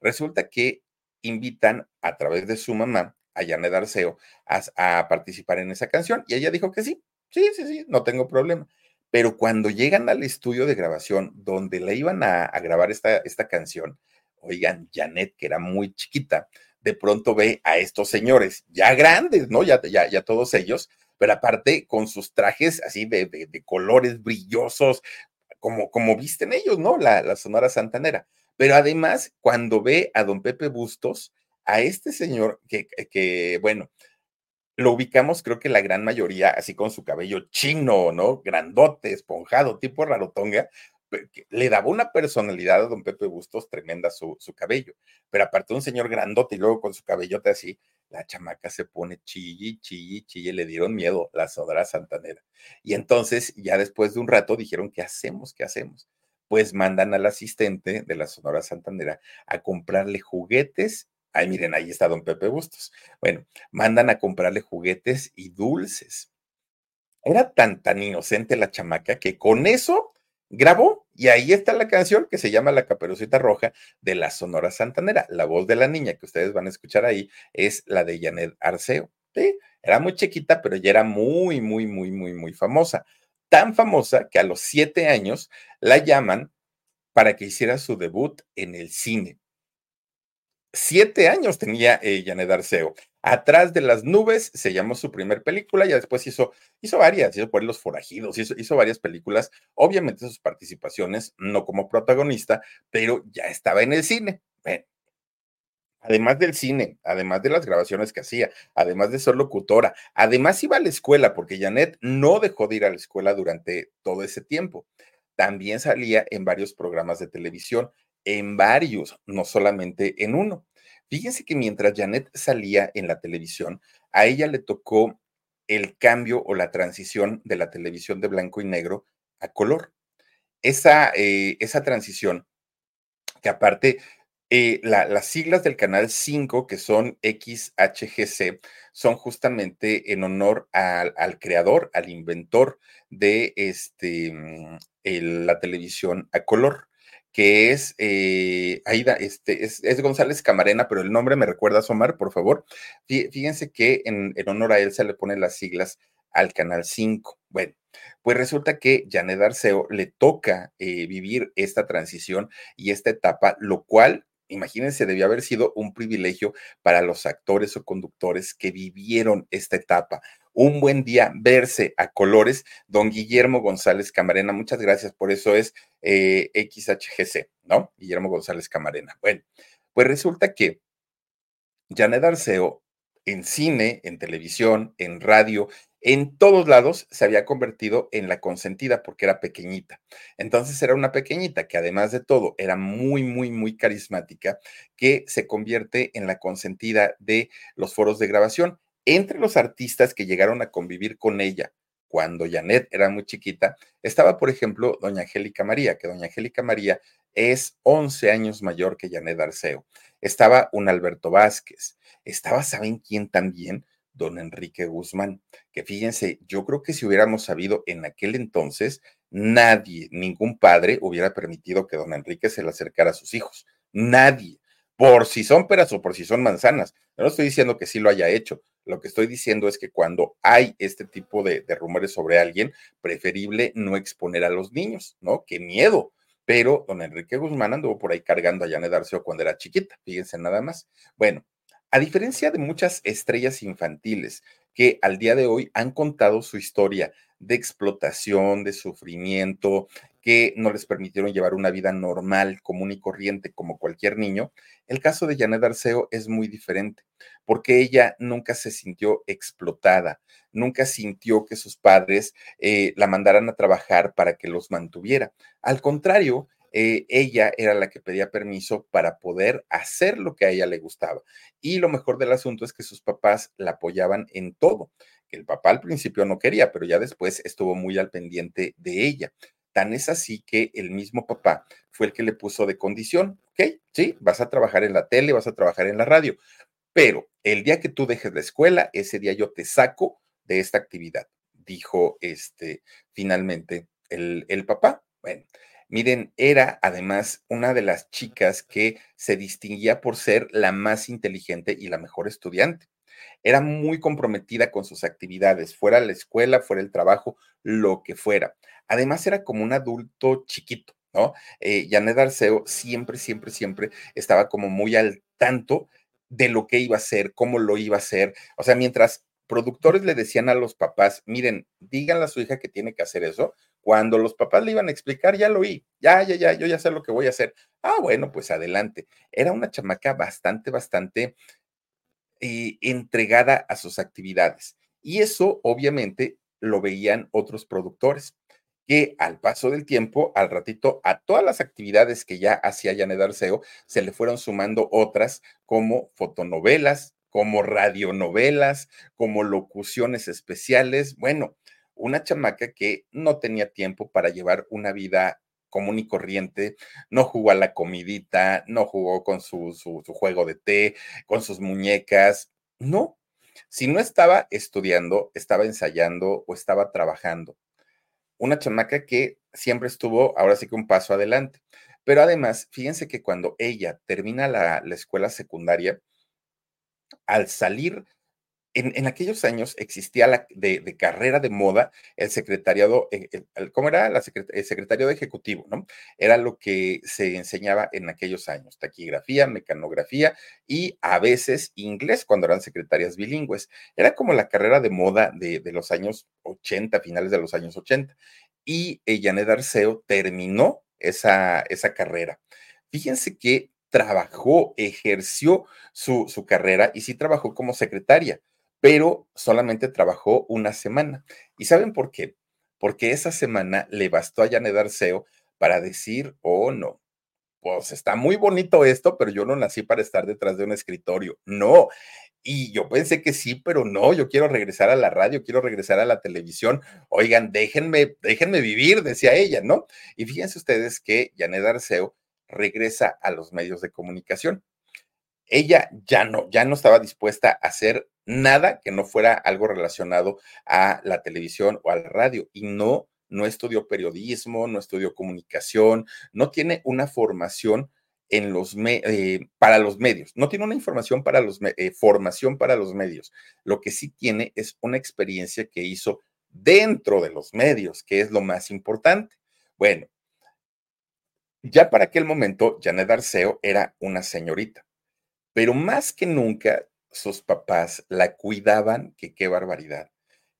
Resulta que invitan a través de su mamá a Janet Arceo a participar en esa canción y ella dijo que sí, sí, sí, sí, no tengo problema. Pero cuando llegan al estudio de grabación donde le iban a, grabar esta, esta canción, oigan, Janet, que era muy chiquita, de pronto ve a estos señores ya grandes, ¿no? Ya, ya, ya todos ellos, pero aparte con sus trajes así de, de, colores brillosos, como, como visten ellos, ¿no? La, la Sonora Santanera. Pero además, cuando ve a don Pepe Bustos, a este señor que, que bueno, lo ubicamos, creo que la gran mayoría, así con su cabello chino, ¿no? Grandote, esponjado, tipo rarotonga, le daba una personalidad a don Pepe Bustos tremenda su, cabello. Pero aparte un señor grandote y luego con su cabellote así, la chamaca se pone chille, chille, chille, le dieron miedo la sodra santanera. Y entonces, ya después de un rato, dijeron, ¿qué hacemos? ¿Qué hacemos? Pues mandan al asistente de la Sonora Santanera a comprarle juguetes Ay, miren, ahí está don Pepe Bustos. Bueno, mandan a comprarle juguetes y dulces. Era tan, tan inocente la chamaca que con eso grabó y ahí está la canción que se llama La Caperucita Roja de la Sonora Santanera. La voz de la niña que ustedes van a escuchar ahí es la de Janet Arceo. ¿sí? Era muy chiquita, pero ya era muy, muy, muy, muy, muy famosa. Tan famosa que a los siete años la llaman para que hiciera su debut en el cine. Siete años tenía eh, Janet Arceo. Atrás de las nubes se llamó su primer película, ya después hizo, hizo varias, hizo por Los Forajidos, hizo, hizo varias películas, obviamente sus participaciones, no como protagonista, pero ya estaba en el cine. además del cine, además de las grabaciones que hacía, además de ser locutora, además iba a la escuela, porque Janet no dejó de ir a la escuela durante todo ese tiempo. También salía en varios programas de televisión, en varios, no solamente en uno. Fíjense que mientras Janet salía en la televisión, a ella le tocó el cambio o la transición de la televisión de blanco y negro a color. Esa, eh, esa transición, que aparte eh, las siglas del canal 5, que son XHGC, son justamente en honor al, creador, al inventor de este, mm, la televisión a color, que es eh, Aida, este, es, González Camarena, pero el nombre me recuerda a Somar, por favor. Fíjense que en, en honor a él se le ponen las siglas al canal 5. Bueno, pues resulta que Janet Arceo le toca eh, vivir esta transición y esta etapa, lo cual imagínense, debió haber sido un privilegio para los actores o conductores que vivieron esta etapa. Un buen día verse a colores, don Guillermo González Camarena, muchas gracias, por eso es eh, XHGC, ¿no? Guillermo González Camarena. Bueno, pues resulta que Janet Arceo en cine, en televisión, en radio en todos lados se había convertido en la consentida porque era pequeñita. Entonces era una pequeñita que además de todo era muy, muy, muy carismática, que se convierte en la consentida de los foros de grabación. Entre los artistas que llegaron a convivir con ella cuando Janet era muy chiquita, estaba, por ejemplo, doña Angélica María, que doña Angélica María es 11 años mayor que Janet Arceo. Estaba un Alberto Vázquez. Estaba, ¿saben quién también? don Enrique Guzmán, que fíjense, yo creo que si hubiéramos sabido en aquel entonces, nadie, ningún padre hubiera permitido que don Enrique se le acercara a sus hijos. Nadie. Por si son peras o por si son manzanas. no estoy diciendo que sí lo haya hecho. Lo que estoy diciendo es que cuando hay este tipo de, rumores sobre alguien, preferible no exponer a los niños, ¿no? Qué miedo pero don Enrique Guzmán anduvo por ahí cargando a Janet Arceo cuando era chiquita, fíjense nada más. Bueno, a diferencia de muchas estrellas infantiles que al día de hoy han contado su historia de explotación, de sufrimiento, que no les permitieron llevar una vida normal, común y corriente como cualquier niño, el caso de Janet Arceo es muy diferente, porque ella nunca se sintió explotada, nunca sintió que sus padres eh, la mandaran a trabajar para que los mantuviera. Al contrario, eh, ella era la que pedía permiso para poder hacer lo que a ella le gustaba. Y lo mejor del asunto es que sus papás la apoyaban en todo. El papá al principio no quería, pero ya después estuvo muy al pendiente de ella. Tan es así que el mismo papá fue el que le puso de condición, ¿ok? Sí, vas a trabajar en la tele, vas a trabajar en la radio, pero el día que tú dejes la escuela, ese día yo te saco de esta actividad, dijo este finalmente el, el papá. Bueno, Miren, era además una de las chicas que se distinguía por ser la más inteligente y la mejor estudiante. Era muy comprometida con sus actividades, fuera la escuela, fuera el trabajo, lo que fuera. Además, era como un adulto chiquito, ¿no? Eh, Janet Arceo siempre, siempre, siempre estaba como muy al tanto de lo que iba a hacer, cómo lo iba a hacer. O sea, mientras productores le decían a los papás, miren, díganle a su hija que tiene que hacer eso, cuando los papás le iban a explicar, ya lo oí, ya, ya, ya, yo ya sé lo que voy a hacer. Ah, bueno, pues adelante. Era una chamaca bastante, bastante eh, entregada a sus actividades. Y eso, obviamente, lo veían otros productores que al paso del tiempo, al ratito, a todas las actividades que ya hacía Janet Arceo, se le fueron sumando otras como fotonovelas, como radionovelas, como locuciones especiales. Bueno, una chamaca que no tenía tiempo para llevar una vida común y corriente, no jugó a la comidita, no jugó con su, su, juego de té, con sus muñecas, no. Si no estaba estudiando, estaba ensayando o estaba trabajando. Una chamaca que siempre estuvo, ahora sí que un paso adelante. Pero además, fíjense que cuando ella termina la, la escuela secundaria, al salir en, aquellos años existía la, de, carrera de moda el secretariado, eh, ¿cómo era? el secretariado ejecutivo, ¿no? Era lo que se enseñaba en aquellos años, taquigrafía, mecanografía y a veces inglés cuando eran secretarias bilingües. Era como la carrera de moda de, los años 80, finales de los años 80. Y Janet Arceo terminó esa, esa carrera. Fíjense que trabajó, ejerció su, su carrera y sí trabajó como secretaria, pero solamente trabajó una semana. ¿Y saben por qué? Porque esa semana le bastó a Janet Arceo para decir, oh no, pues está muy bonito esto, pero yo no nací para estar detrás de un escritorio. No. Y yo pensé que sí, pero no, yo quiero regresar a la radio, quiero regresar a la televisión. Oigan, déjenme, déjenme vivir, decía ella, ¿no? Y fíjense ustedes que Janet Arceo regresa a los medios de comunicación. Ella ya no, ya no estaba dispuesta a hacer nada que no fuera algo relacionado a la televisión o a la radio y no no estudió periodismo, no estudió comunicación, no tiene una formación en los eh, para los medios, no tiene una información para los eh, formación para los medios. Lo que sí tiene es una experiencia que hizo dentro de los medios, que es lo más importante. Bueno, ya para aquel momento, Janet Arceo era una señorita, pero más que nunca sus papás la cuidaban, que qué barbaridad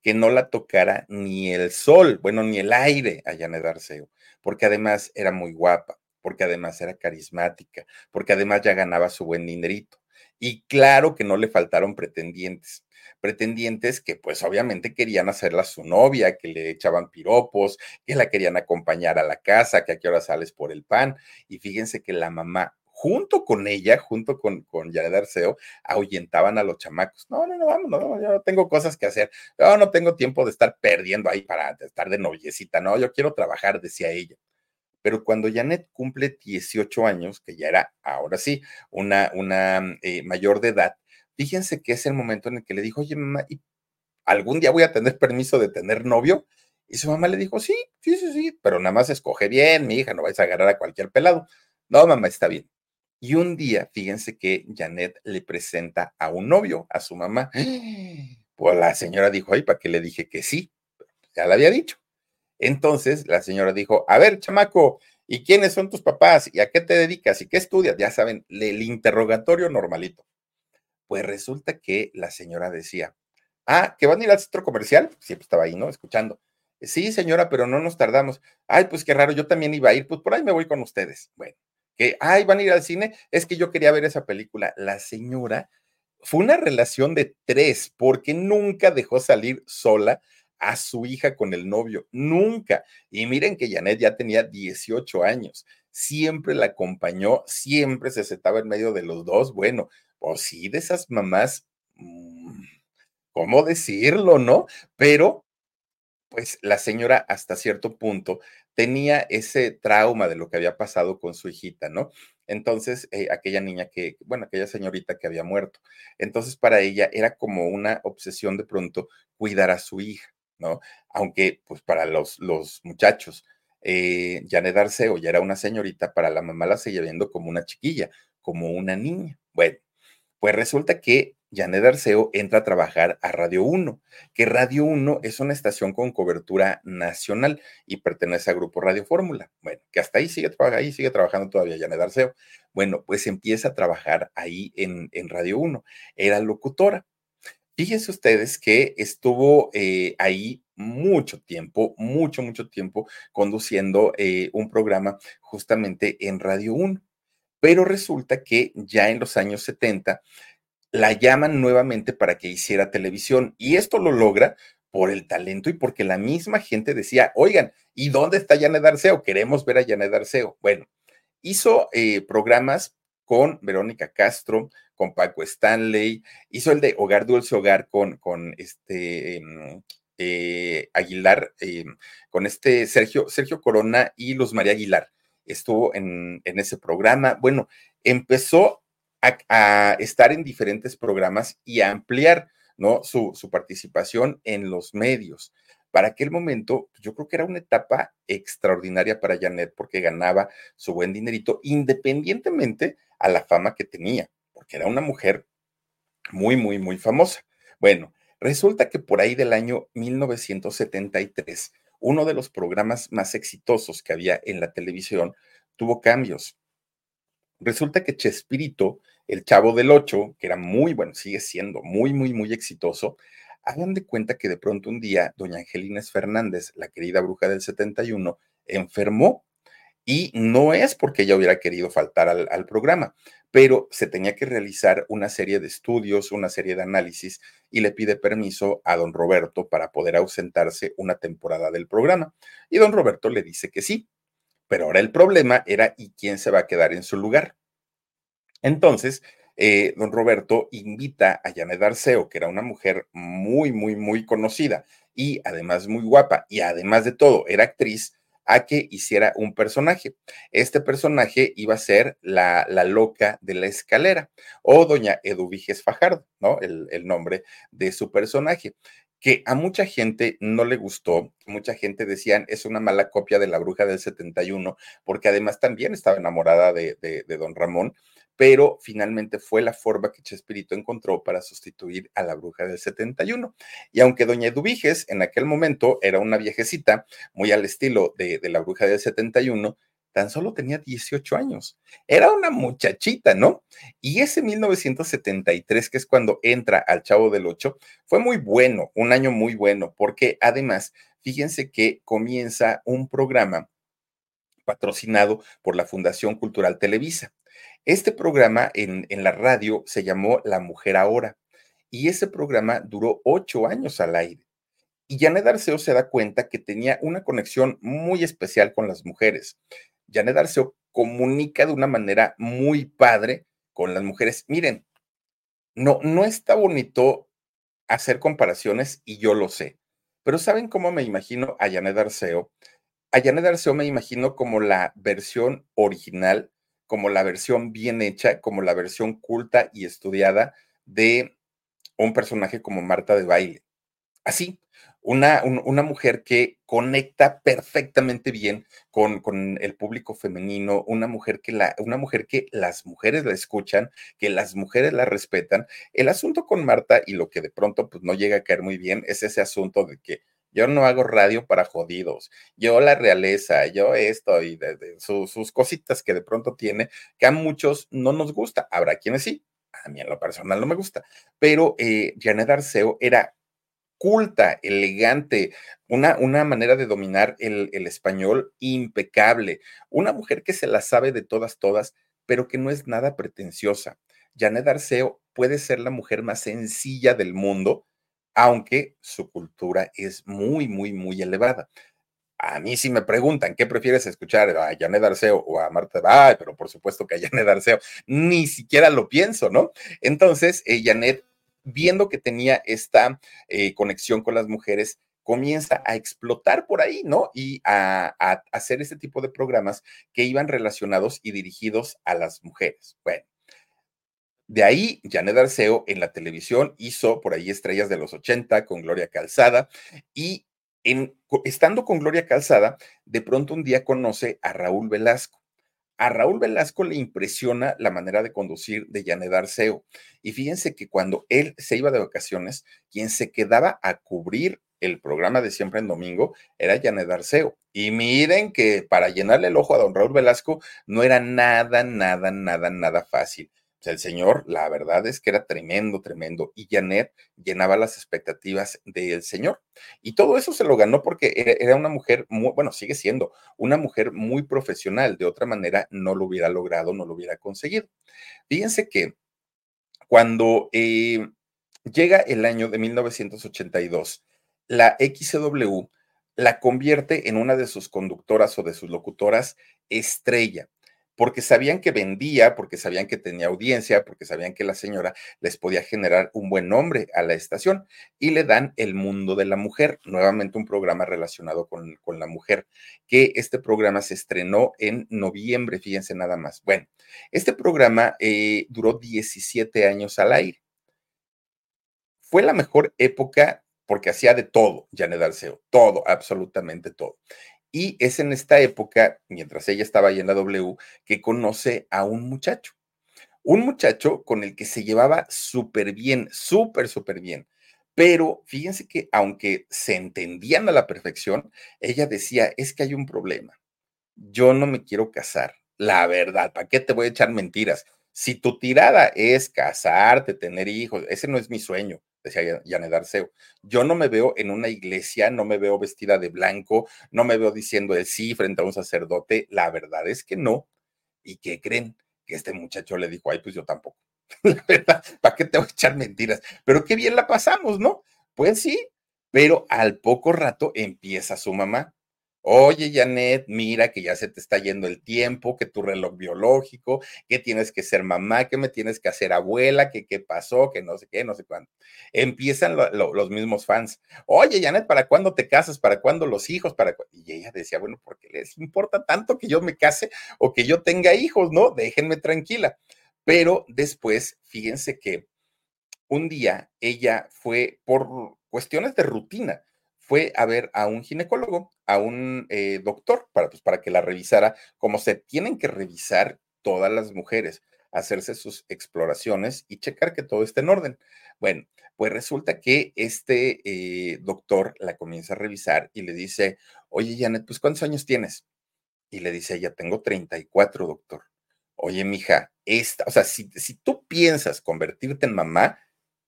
que no la tocara ni el sol, bueno, ni el aire a Janet Arceo, porque además era muy guapa, porque además era carismática, porque además ya ganaba su buen dinerito. Y claro que no le faltaron pretendientes, pretendientes que pues obviamente querían hacerla su novia, que le echaban piropos, que la querían acompañar a la casa, que a qué hora sales por el pan. Y fíjense que la mamá junto con ella, junto con, con Arceo, ahuyentaban a los chamacos. No, no, no, vamos, no, yo tengo cosas que hacer. Yo no tengo tiempo de estar perdiendo ahí para estar de noviecita. No, yo quiero trabajar, decía ella. Pero cuando Janet cumple 18 años, que ya era ahora sí una, una eh, mayor de edad, fíjense que es el momento en el que le dijo, oye, mamá, ¿algún día voy a tener permiso de tener novio? Y su mamá le dijo, sí, sí, sí, sí, pero nada más escoge bien, mi hija, no vais a agarrar a cualquier pelado. No, mamá, está bien. Y un día, fíjense que Janet le presenta a un novio, a su mamá. Pues la señora dijo, ay, ¿para qué le dije que sí? Ya le había dicho. Entonces la señora dijo, a ver, chamaco, ¿y quiénes son tus papás? ¿Y a qué te dedicas? ¿Y qué estudias? Ya saben, el interrogatorio normalito. Pues resulta que la señora decía, ah, ¿que van a ir al centro comercial? Siempre estaba ahí, ¿no? Escuchando. Sí, señora, pero no nos tardamos. Ay, pues qué raro, yo también iba a ir, pues por ahí me voy con ustedes. Bueno, que, ay, van a ir al cine, es que yo quería ver esa película. La señora fue una relación de tres, porque nunca dejó salir sola a su hija con el novio, nunca. Y miren que Janet ya tenía 18 años, siempre la acompañó, siempre se sentaba en medio de los dos. Bueno, pues sí, de esas mamás, mm, ¿cómo decirlo, no? Pero pues la señora hasta cierto punto tenía ese trauma de lo que había pasado con su hijita, ¿no? Entonces, eh, aquella niña que, bueno, aquella señorita que había muerto. Entonces, para ella era como una obsesión de pronto cuidar a su hija, ¿no? Aunque, pues, para los, los muchachos, eh, Janet Arceo ya era una señorita, para la mamá la seguía viendo como una chiquilla, como una niña. Bueno, pues resulta que Janet Arceo entra a trabajar a Radio 1, que Radio 1 es una estación con cobertura nacional y pertenece al grupo Radio Fórmula. Bueno, que hasta ahí sigue, ahí sigue trabajando todavía Janet Arceo. Bueno, pues empieza a trabajar ahí en, en Radio 1. Era locutora. Fíjense ustedes que estuvo eh, ahí mucho tiempo, mucho, mucho tiempo conduciendo eh, un programa justamente en Radio 1. Pero resulta que ya en los años 70 la llaman nuevamente para que hiciera televisión y esto lo logra por el talento y porque la misma gente decía, oigan, ¿y dónde está Janet Arceo? Queremos ver a Janet Arceo. Bueno, hizo eh, programas con Verónica Castro, con Paco Stanley, hizo el de Hogar Dulce Hogar con, con este em, eh, Aguilar, em, con este Sergio, Sergio Corona y Luz María Aguilar. Estuvo en, en ese programa. Bueno, empezó a, estar en diferentes programas y a ampliar ¿no? Su, su, participación en los medios. Para aquel momento, yo creo que era una etapa extraordinaria para Janet porque ganaba su buen dinerito independientemente a la fama que tenía, porque era una mujer muy, muy, muy famosa. Bueno, resulta que por ahí del año 1973, uno de los programas más exitosos que había en la televisión tuvo cambios. Resulta que Chespirito el Chavo del Ocho, que era muy bueno, sigue siendo muy, muy, muy exitoso, hagan de cuenta que de pronto un día doña Angelina Fernández, la querida bruja del 71, enfermó Y no es porque ella hubiera querido faltar al, al programa, pero se tenía que realizar una serie de estudios, una serie de análisis, y le pide permiso a don Roberto para poder ausentarse una temporada del programa. Y don Roberto le dice que sí, pero ahora el problema era ¿y quién se va a quedar en su lugar? Entonces, eh, don Roberto invita a Janet Arceo, que era una mujer muy, muy, muy conocida y además muy guapa y además de todo era actriz, a que hiciera un personaje. Este personaje iba a ser la, la loca de la escalera o doña Eduviges Fajardo, ¿no? El, el nombre de su personaje que a mucha gente no le gustó, mucha gente decían es una mala copia de la bruja del 71, porque además también estaba enamorada de, de, don Ramón, pero finalmente fue la forma que Chespirito encontró para sustituir a la bruja del 71. Y aunque doña Eduviges en aquel momento era una viejecita, muy al estilo de, de la bruja del 71, tan solo tenía 18 años. Era una muchachita, ¿no? Y ese 1973, que es cuando entra al Chavo del Ocho, fue muy bueno, un año muy bueno, porque además, fíjense que comienza un programa patrocinado por la Fundación Cultural Televisa. Este programa en, la radio se llamó La Mujer Ahora y ese programa duró ocho años al aire. Y Janet Arceo se da cuenta que tenía una conexión muy especial con las mujeres. Janet Arceo comunica de una manera muy padre con las mujeres. Miren, no, no está bonito hacer comparaciones y yo lo sé, pero ¿saben cómo me imagino a Janet Arceo? A Janet Arceo me imagino como la versión original como la versión bien hecha, como la versión culta y estudiada de un personaje como Marta de baile. Así, una, un, una mujer que conecta perfectamente bien con, con, el público femenino, una mujer, que la, una mujer que las mujeres la escuchan, que las mujeres la respetan. El asunto con Marta y lo que de pronto pues, no llega a caer muy bien es ese asunto de que yo no hago radio para jodidos. Yo la realeza, yo esto y sus cositas que de pronto tiene, que a muchos no nos gusta. Habrá quienes sí. A mí en lo personal no me gusta. Pero eh, Janet Arceo era culta, elegante, una, una manera de dominar el, el español impecable. Una mujer que se la sabe de todas, todas, pero que no es nada pretenciosa. Janet Arceo puede ser la mujer más sencilla del mundo, aunque su cultura es muy, muy, muy elevada. A mí si me preguntan, ¿qué prefieres escuchar? ¿A Janet Arceo o a Marta? Ay, pero por supuesto que a Janet Arceo. Ni siquiera lo pienso, ¿no? Entonces, eh, Janet, viendo que tenía esta eh, conexión con las mujeres, comienza a explotar por ahí, ¿no? Y a, hacer este tipo de programas que iban relacionados y dirigidos a las mujeres. Bueno, de ahí, Janet Arceo en la televisión hizo por ahí Estrellas de los 80 con Gloria Calzada y en, estando con Gloria Calzada, de pronto un día conoce a Raúl Velasco. A Raúl Velasco le impresiona la manera de conducir de Janet Arceo. Y fíjense que cuando él se iba de vacaciones, quien se quedaba a cubrir el programa de siempre en domingo era Janet Arceo. Y miren que para llenarle el ojo a don Raúl Velasco no era nada, nada, nada, nada fácil el señor, la verdad es que era tremendo, tremendo. Y Janet llenaba las expectativas del señor. Y todo eso se lo ganó porque era una mujer, muy, bueno, sigue siendo una mujer muy profesional. De otra manera, no lo hubiera logrado, no lo hubiera conseguido. Fíjense que cuando eh, llega el año de 1982, la XW la convierte en una de sus conductoras o de sus locutoras estrella porque sabían que vendía, porque sabían que tenía audiencia, porque sabían que la señora les podía generar un buen nombre a la estación y le dan El Mundo de la Mujer, nuevamente un programa relacionado con, con la mujer, que este programa se estrenó en noviembre, fíjense nada más. Bueno, este programa eh, duró 17 años al aire. Fue la mejor época porque hacía de todo, Janet todo, absolutamente todo. Y es en esta época, mientras ella estaba ahí en la W, que conoce a un muchacho. Un muchacho con el que se llevaba súper bien, súper, súper bien. Pero fíjense que aunque se entendían a la perfección, ella decía, es que hay un problema. Yo no me quiero casar. La verdad, ¿para qué te voy a echar mentiras? Si tu tirada es casarte, tener hijos, ese no es mi sueño. Decía Janet. Yo no me veo en una iglesia, no me veo vestida de blanco, no me veo diciendo el sí frente a un sacerdote. La verdad es que no. ¿Y qué creen? Que este muchacho le dijo, ay, pues yo tampoco. La verdad, ¿para qué te voy a echar mentiras? Pero qué bien la pasamos, ¿no? Pues sí, pero al poco rato empieza su mamá. Oye, Janet, mira que ya se te está yendo el tiempo, que tu reloj biológico, que tienes que ser mamá, que me tienes que hacer abuela, que qué pasó, que no sé qué, no sé cuándo. Empiezan los mismos fans. Oye, Janet, ¿para cuándo te casas? ¿Para cuándo los hijos? ¿Para y ella decía, bueno, ¿por qué les importa tanto que yo me case o que yo tenga hijos? No, déjenme tranquila. Pero después, fíjense que un día ella fue por cuestiones de rutina fue a ver a un ginecólogo, a un eh, doctor, para, pues, para que la revisara, como se tienen que revisar todas las mujeres, hacerse sus exploraciones y checar que todo esté en orden. Bueno, pues resulta que este eh, doctor la comienza a revisar y le dice, oye, Janet, pues ¿cuántos años tienes? Y le dice, ya tengo 34, doctor. Oye, mija, esta, o sea, si, si tú piensas convertirte en mamá,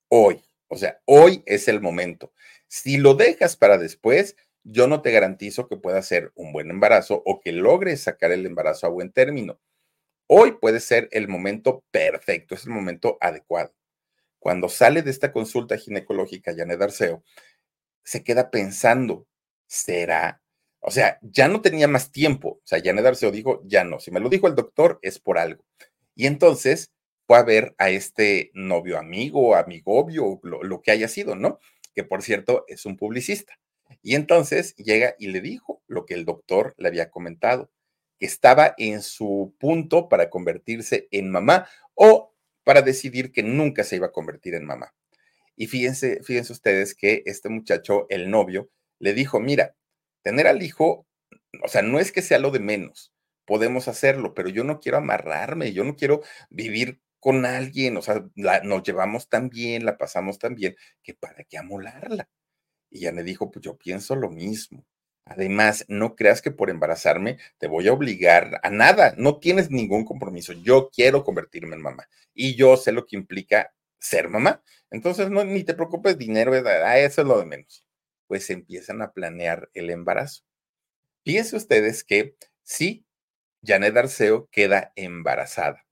hoy, o sea, hoy es el momento. Si lo dejas para después, yo no te garantizo que pueda ser un buen embarazo o que logres sacar el embarazo a buen término. Hoy puede ser el momento perfecto, es el momento adecuado. Cuando sale de esta consulta ginecológica, Janet Arceo, se queda pensando, ¿será? O sea, ya no tenía más tiempo. O sea, Janet Arceo dijo, ya no. Si me lo dijo el doctor, es por algo. Y entonces fue a ver a este novio amigo, amigobio, lo, lo que haya sido, ¿no? Que por cierto es un publicista. Y entonces llega y le dijo lo que el doctor le había comentado, que estaba en su punto para convertirse en mamá o para decidir que nunca se iba a convertir en mamá. Y fíjense, fíjense ustedes que este muchacho, el novio, le dijo, mira, tener al hijo, o sea, no es que sea lo de menos, podemos hacerlo, pero yo no quiero amarrarme, yo no quiero vivir con alguien, o sea, nos llevamos tan bien, la pasamos tan bien, que para qué amolarla. Y ya me dijo, pues yo pienso lo mismo. Además, no creas que por embarazarme te voy a obligar a nada, no tienes ningún compromiso. Yo quiero convertirme en mamá y yo sé lo que implica ser mamá. Entonces, no, ni te preocupes, dinero, ah, eso es lo de menos. Pues empiezan a planear el embarazo. Fíjense ustedes que sí, Janet Arceo queda embarazada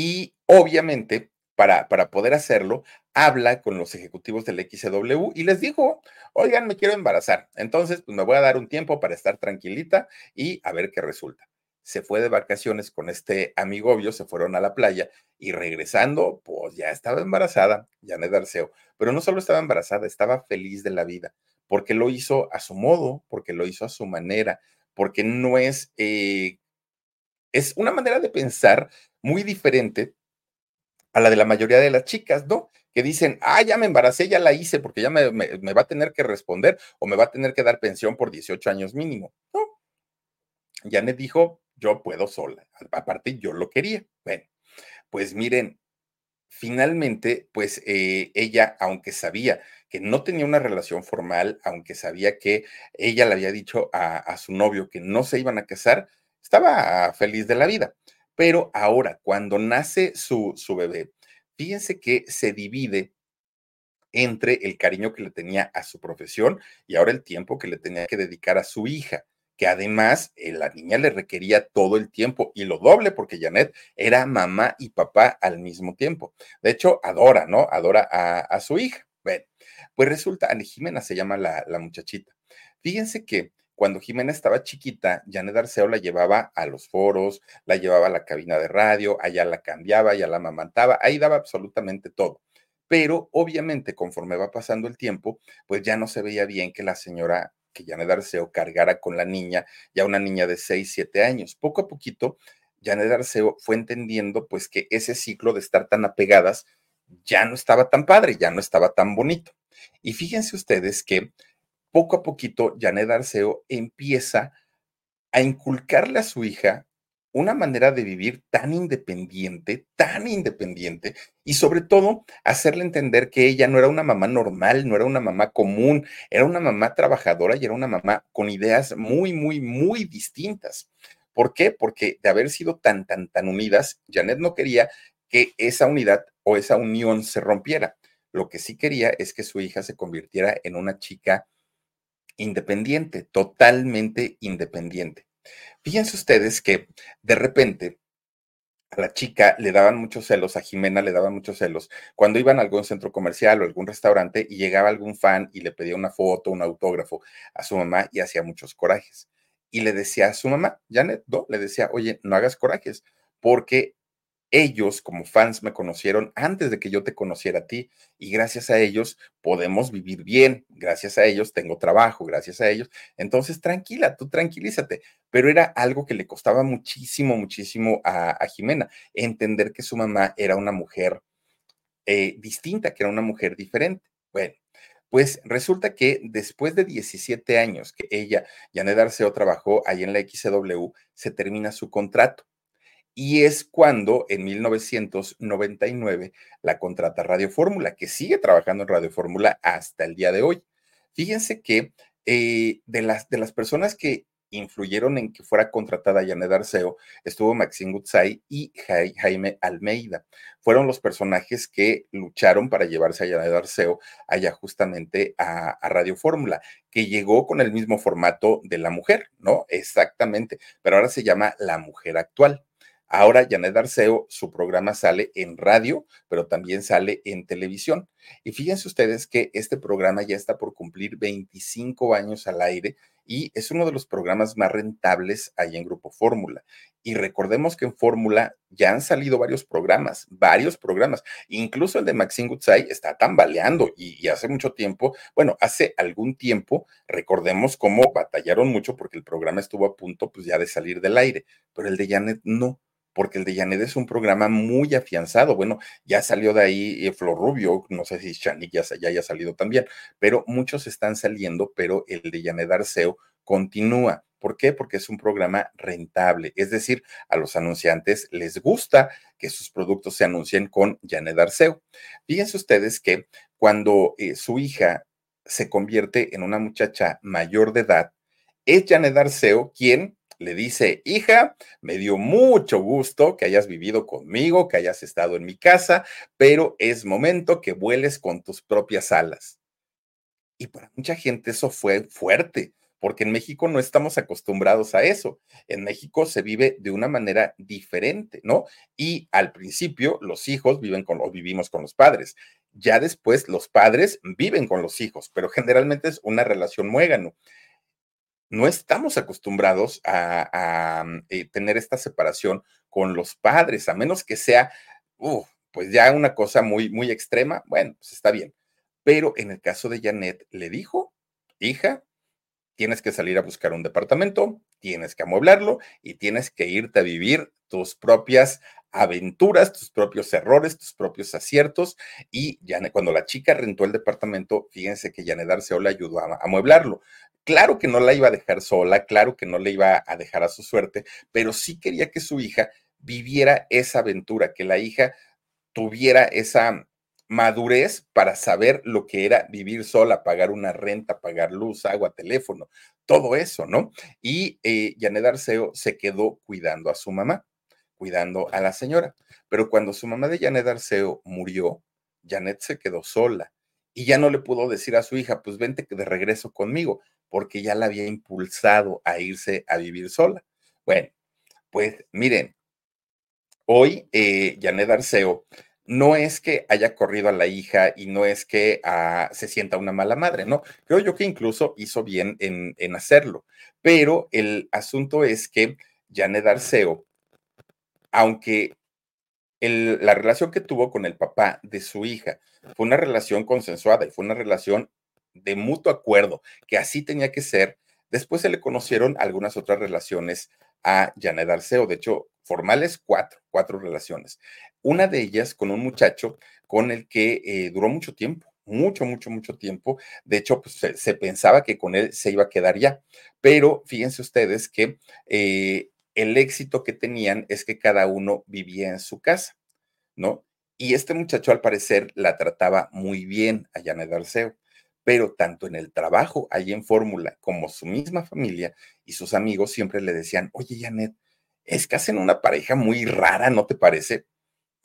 y obviamente, para, para poder hacerlo, habla con los ejecutivos del XW y les dijo, oigan, me quiero embarazar. Entonces, pues me voy a dar un tiempo para estar tranquilita y a ver qué resulta. Se fue de vacaciones con este amigo obvio, se fueron a la playa y regresando, pues ya estaba embarazada, Janet Arceo. Pero no solo estaba embarazada, estaba feliz de la vida, porque lo hizo a su modo, porque lo hizo a su manera, porque no es eh, es una manera de pensar muy diferente a la de la mayoría de las chicas, ¿no? Que dicen, ah, ya me embaracé, ya la hice, porque ya me, va a tener que responder o me va a tener que dar pensión por 18 años mínimo. No. Janet dijo, yo puedo sola. Aparte, yo lo quería. Bueno, pues miren, finalmente, pues eh, ella, aunque sabía que no tenía una relación formal, aunque sabía que ella le había dicho a su novio que no se iban a casar, estaba feliz de la vida. Pero ahora, cuando nace su, su bebé, fíjense que se divide entre el cariño que le tenía a su profesión y ahora el tiempo que le tenía que dedicar a su hija, que además eh, la niña le requería todo el tiempo y lo doble porque Janet era mamá y papá al mismo tiempo. De hecho, adora, ¿no? Adora a, su hija. Bueno, pues resulta, Ani Jimena se llama la, la muchachita. Fíjense que cuando Jimena estaba chiquita, Janet Arceo la llevaba a los foros, la llevaba a la cabina de radio, allá la cambiaba, allá la amamantaba, ahí daba absolutamente todo. Pero obviamente, conforme va pasando el tiempo, pues ya no se veía bien que la señora, que Janet Arceo cargara con la niña, ya una niña de 6, 7 años. Poco a poquito, Janet Arceo fue entendiendo pues que ese ciclo de estar tan apegadas ya no estaba tan padre, ya no estaba tan bonito. Y fíjense ustedes que poco a poquito Janet Arceo empieza a inculcarle a su hija una manera de vivir tan independiente, tan independiente, y sobre todo hacerle entender que ella no era una mamá normal, no era una mamá común, era una mamá trabajadora y era una mamá con ideas muy, muy, muy distintas. ¿Por qué? Porque de haber sido tan, tan, tan unidas, Janet no quería que esa unidad o esa unión se rompiera. Lo que sí quería es que su hija se convirtiera en una chica independiente, totalmente independiente. Fíjense ustedes que de repente a la chica le daban muchos celos, a Jimena le daban muchos celos, cuando iban a algún centro comercial o algún restaurante y llegaba algún fan y le pedía una foto, un autógrafo a su mamá y hacía muchos corajes. Y le decía a su mamá, Janet, no, le decía, oye, no hagas corajes, porque ellos como fans me conocieron antes de que yo te conociera a ti y gracias a ellos podemos vivir bien, gracias a ellos tengo trabajo, gracias a ellos. Entonces, tranquila, tú tranquilízate. Pero era algo que le costaba muchísimo, muchísimo a, Jimena, entender que su mamá era una mujer eh, distinta, que era una mujer diferente. Bueno, pues resulta que después de 17 años que ella, Janet Arceo, trabajó ahí en la XW, se termina su contrato y es cuando en 1999 la contrata Radio Fórmula, que sigue trabajando en Radio Fórmula hasta el día de hoy. Fíjense que eh, de, las, de las personas que influyeron en que fuera contratada Janet Arceo estuvo Maxine Gutzai y Jaime Almeida. Fueron los personajes que lucharon para llevarse a Janet Arceo allá justamente a, a Radio Fórmula, que llegó con el mismo formato de la mujer, ¿no? Exactamente, pero ahora se llama La Mujer Actual. Ahora Janet Arceo, su programa sale en radio, pero también sale en televisión. Y fíjense ustedes que este programa ya está por cumplir 25 años al aire y es uno de los programas más rentables ahí en Grupo Fórmula. Y recordemos que en Fórmula ya han salido varios programas, varios programas. Incluso el de Maxine Gutzai está tambaleando y, y hace mucho tiempo, bueno, hace algún tiempo, recordemos cómo batallaron mucho porque el programa estuvo a punto pues ya de salir del aire, pero el de Janet no porque el de Janet es un programa muy afianzado. Bueno, ya salió de ahí eh, Flor Rubio, no sé si Chanik ya, ya haya salido también, pero muchos están saliendo, pero el de Janet Arceo continúa. ¿Por qué? Porque es un programa rentable, es decir, a los anunciantes les gusta que sus productos se anuncien con Janet Arceo. Fíjense ustedes que cuando eh, su hija se convierte en una muchacha mayor de edad, es Janet Arceo quien le dice, hija, me dio mucho gusto que hayas vivido conmigo, que hayas estado en mi casa, pero es momento que vueles con tus propias alas. Y para mucha gente eso fue fuerte, porque en México no estamos acostumbrados a eso. En México se vive de una manera diferente, ¿no? Y al principio los hijos viven con los vivimos con los padres. Ya después los padres viven con los hijos, pero generalmente es una relación muégano no estamos acostumbrados a, mm, eh, tener esta separación con los padres, a menos que sea, pues ya una cosa muy, muy extrema, bueno, pues está bien. Pero en el caso de Janet, le dijo, hija, tienes que salir a buscar un departamento, tienes que amueblarlo y tienes que irte a vivir tus propias aventuras, tus propios errores, tus propios aciertos. Y ya cuando la chica rentó el departamento, fíjense que Janet Arceo le ayudó a amueblarlo. Claro que no la iba a dejar sola, claro que no le iba a dejar a su suerte, pero sí quería que su hija viviera esa aventura, que la hija tuviera esa madurez para saber lo que era vivir sola, pagar una renta, pagar luz, agua, teléfono, todo eso, ¿no? Y eh, Janet Arceo se quedó cuidando a su mamá, cuidando a la señora. Pero cuando su mamá de Janet Arceo murió, Janet se quedó sola y ya no le pudo decir a su hija, pues vente de regreso conmigo porque ya la había impulsado a irse a vivir sola. Bueno, pues miren, hoy eh, Janet Arceo no es que haya corrido a la hija y no es que ah, se sienta una mala madre, ¿no? Creo yo que incluso hizo bien en, en hacerlo, pero el asunto es que Janet Arceo, aunque la relación que tuvo con el papá de su hija fue una relación consensuada y fue una relación de mutuo acuerdo, que así tenía que ser. Después se le conocieron algunas otras relaciones a Janet Arceo, de hecho, formales cuatro, cuatro relaciones. Una de ellas con un muchacho con el que eh, duró mucho tiempo, mucho, mucho, mucho tiempo. De hecho, pues, se, pensaba que con él se iba a quedar ya. Pero fíjense ustedes que eh, el éxito que tenían es que cada uno vivía en su casa, ¿no? Y este muchacho al parecer la trataba muy bien a Janet Arceo pero tanto en el trabajo, ahí en Fórmula, como su misma familia y sus amigos siempre le decían, oye, Janet, es que hacen una pareja muy rara, ¿no te parece?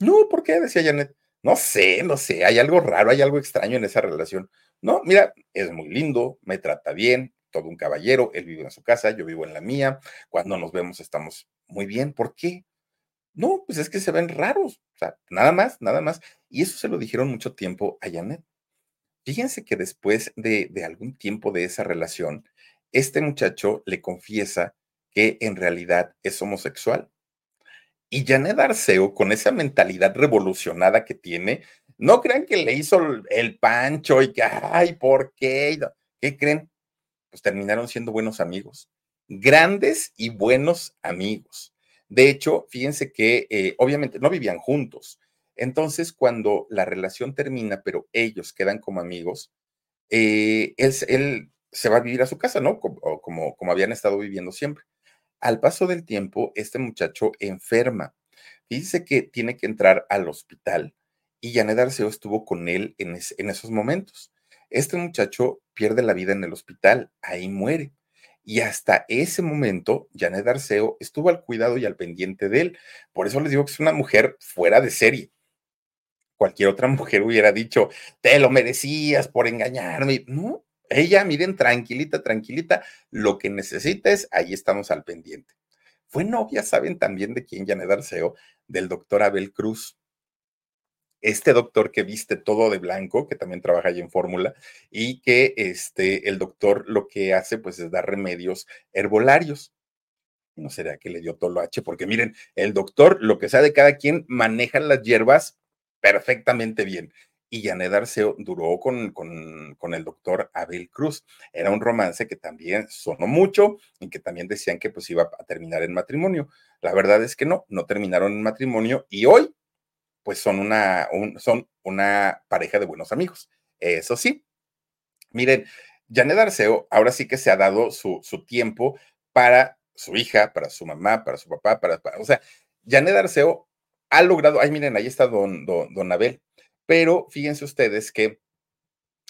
No, ¿por qué? Decía Janet. no sé, no sé, hay algo raro, hay algo extraño en esa relación. No, mira, es muy lindo, me trata bien, todo un caballero, él vive en su casa, yo vivo en la mía, cuando nos vemos estamos muy bien, ¿por qué? No, pues es que se ven raros, o sea, nada más, nada más. Y eso se lo dijeron mucho tiempo a Janet. Fíjense que después de, de algún tiempo de esa relación, este muchacho le confiesa que en realidad es homosexual. Y Janet Arceo, con esa mentalidad revolucionada que tiene, no crean que le hizo el pancho y que, ay, ¿por qué? ¿Qué creen? Pues terminaron siendo buenos amigos, grandes y buenos amigos. De hecho, fíjense que eh, obviamente no vivían juntos. Entonces, cuando la relación termina, pero ellos quedan como amigos, eh, él, se va a vivir a su casa, ¿no? Como, como, como habían estado viviendo siempre. Al paso del tiempo, este muchacho enferma. Dice que tiene que entrar al hospital y Janet Arceo estuvo con él en, en esos momentos. Este muchacho pierde la vida en el hospital, ahí muere. Y hasta ese momento, Janet Arceo estuvo al cuidado y al pendiente de él. Por eso les digo que es una mujer fuera de serie. Cualquier otra mujer hubiera dicho, te lo merecías por engañarme. No, ella, miren, tranquilita, tranquilita, lo que necesites, ahí estamos al pendiente. Fue novia, ¿saben también de quién, Janet Arceo? Del doctor Abel Cruz. Este doctor que viste todo de blanco, que también trabaja ahí en Fórmula, y que este, el doctor lo que hace, pues, es dar remedios herbolarios. No será que le dio todo lo H, porque miren, el doctor, lo que sea de cada quien, maneja las hierbas perfectamente bien y Janet Arceo duró con, con, el doctor Abel Cruz. Era un romance que también sonó mucho y que también decían que pues iba a terminar en matrimonio. La verdad es que no, no terminaron en matrimonio y hoy pues son una, son una pareja de buenos amigos. Eso sí, miren, Janet Arceo ahora sí que se ha dado su, su tiempo para su hija, para su mamá, para su papá, para, o sea, Janet Arceo ha logrado, ay miren, ahí está don, don, don Abel, pero fíjense ustedes que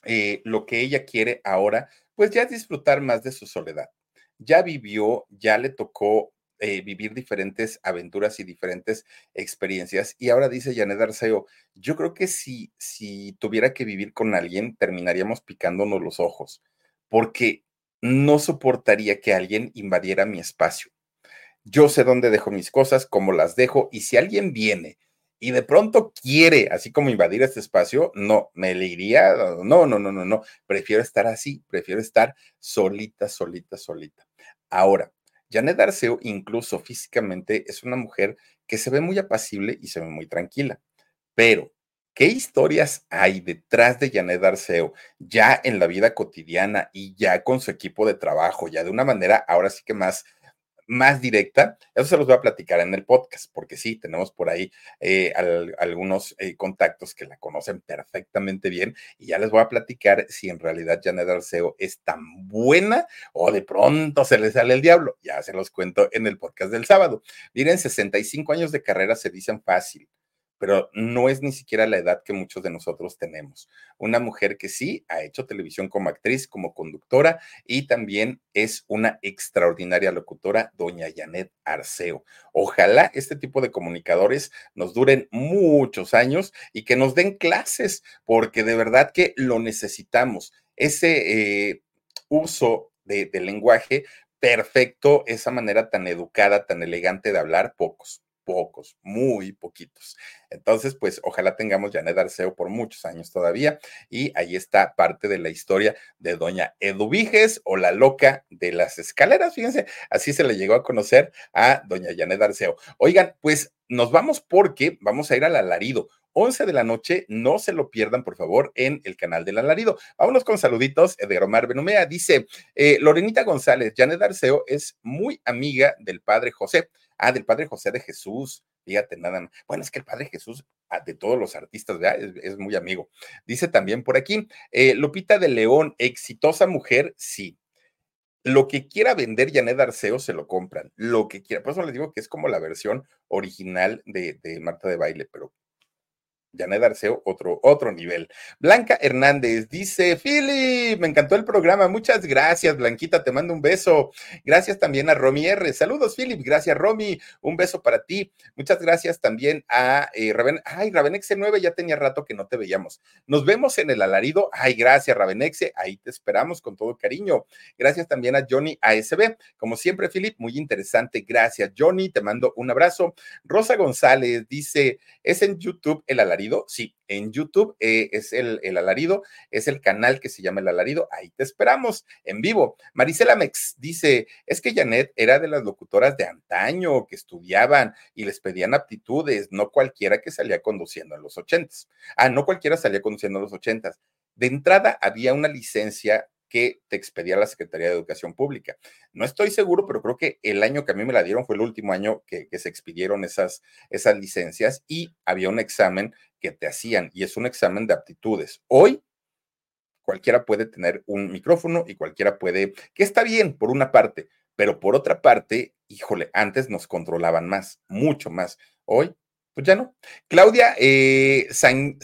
eh, lo que ella quiere ahora, pues ya es disfrutar más de su soledad. Ya vivió, ya le tocó eh, vivir diferentes aventuras y diferentes experiencias. Y ahora dice Janet Arceo, yo creo que si, si tuviera que vivir con alguien, terminaríamos picándonos los ojos, porque no soportaría que alguien invadiera mi espacio. Yo sé dónde dejo mis cosas, cómo las dejo, y si alguien viene y de pronto quiere, así como invadir este espacio, no, me le iría, no, no, no, no, no, prefiero estar así, prefiero estar solita, solita, solita. Ahora, Janet Arceo, incluso físicamente, es una mujer que se ve muy apacible y se ve muy tranquila, pero ¿Qué historias hay detrás de Janet Arceo ya en la vida cotidiana y ya con su equipo de trabajo, ya de una manera ahora sí que más más directa, eso se los voy a platicar en el podcast, porque sí, tenemos por ahí eh, algunos eh, contactos que la conocen perfectamente bien y ya les voy a platicar si en realidad Janet Arceo es tan buena o de pronto se le sale el diablo. Ya se los cuento en el podcast del sábado. Miren, 65 años de carrera se dicen fácil pero no es ni siquiera la edad que muchos de nosotros tenemos. Una mujer que sí ha hecho televisión como actriz, como conductora y también es una extraordinaria locutora, doña Janet Arceo. Ojalá este tipo de comunicadores nos duren muchos años y que nos den clases, porque de verdad que lo necesitamos. Ese eh, uso de, de lenguaje perfecto, esa manera tan educada, tan elegante de hablar, pocos pocos, muy poquitos. Entonces, pues ojalá tengamos Janet Arceo por muchos años todavía. Y ahí está parte de la historia de doña Eduviges o la loca de las escaleras. Fíjense, así se le llegó a conocer a doña Janet Arceo. Oigan, pues nos vamos porque vamos a ir al alarido. 11 de la noche, no se lo pierdan, por favor, en el canal del alarido. Vámonos con saluditos de Omar Benumea. Dice, eh, Lorenita González, Janet Arceo es muy amiga del padre José. Ah, del Padre José de Jesús. Fíjate, nada más. Bueno, es que el Padre Jesús, ah, de todos los artistas. Es, muy amigo. Dice también por aquí, eh, Lupita de León, exitosa mujer, sí. Lo que quiera vender Janet Arceo se lo compran. Lo que quiera. Por eso les digo que es como la versión original de, de Marta de Baile, pero Janet Arceo, otro, otro nivel. Blanca Hernández dice, Philip, me encantó el programa, muchas gracias, Blanquita, te mando un beso. Gracias también a Romy R. Saludos, Philip, gracias, Romy, un beso para ti. Muchas gracias también a eh, Raven, ay, Ravenexe 9, ya tenía rato que no te veíamos. Nos vemos en el alarido, ay, gracias, Ravenexe, ahí te esperamos con todo cariño. Gracias también a Johnny ASB, como siempre, Philip, muy interesante, gracias, Johnny, te mando un abrazo. Rosa González dice, ¿es en YouTube el alarido? Sí, en YouTube eh, es el, el, alarido, es el canal que se llama El Alarido. Ahí te esperamos en vivo. Marisela Mex dice: Es que Janet era de las locutoras de antaño que estudiaban y les pedían aptitudes, no cualquiera que salía conduciendo en los ochentas. Ah, no cualquiera salía conduciendo en los ochentas. De entrada había una licencia que te expedía la Secretaría de Educación Pública. No estoy seguro, pero creo que el año que a mí me la dieron fue el último año que, se expidieron esas, esas licencias y había un examen que te hacían y es un examen de aptitudes. Hoy cualquiera puede tener un micrófono y cualquiera puede, que está bien por una parte, pero por otra parte, híjole, antes nos controlaban más, mucho más. Hoy pues ya no. Claudia eh, San,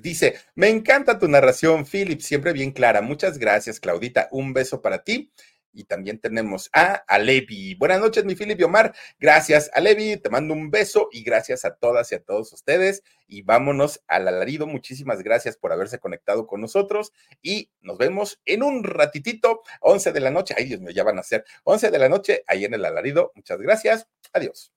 dice, me encanta tu narración, Philip, siempre bien clara. Muchas gracias, Claudita. Un beso para ti. Y también tenemos a Alevi. Buenas noches, mi Philip y Omar. Gracias, Alevi. Te mando un beso y gracias a todas y a todos ustedes. Y vámonos al alarido. Muchísimas gracias por haberse conectado con nosotros. Y nos vemos en un ratitito, 11 de la noche. Ay, Dios mío, ya van a ser 11 de la noche ahí en el alarido. Muchas gracias. Adiós.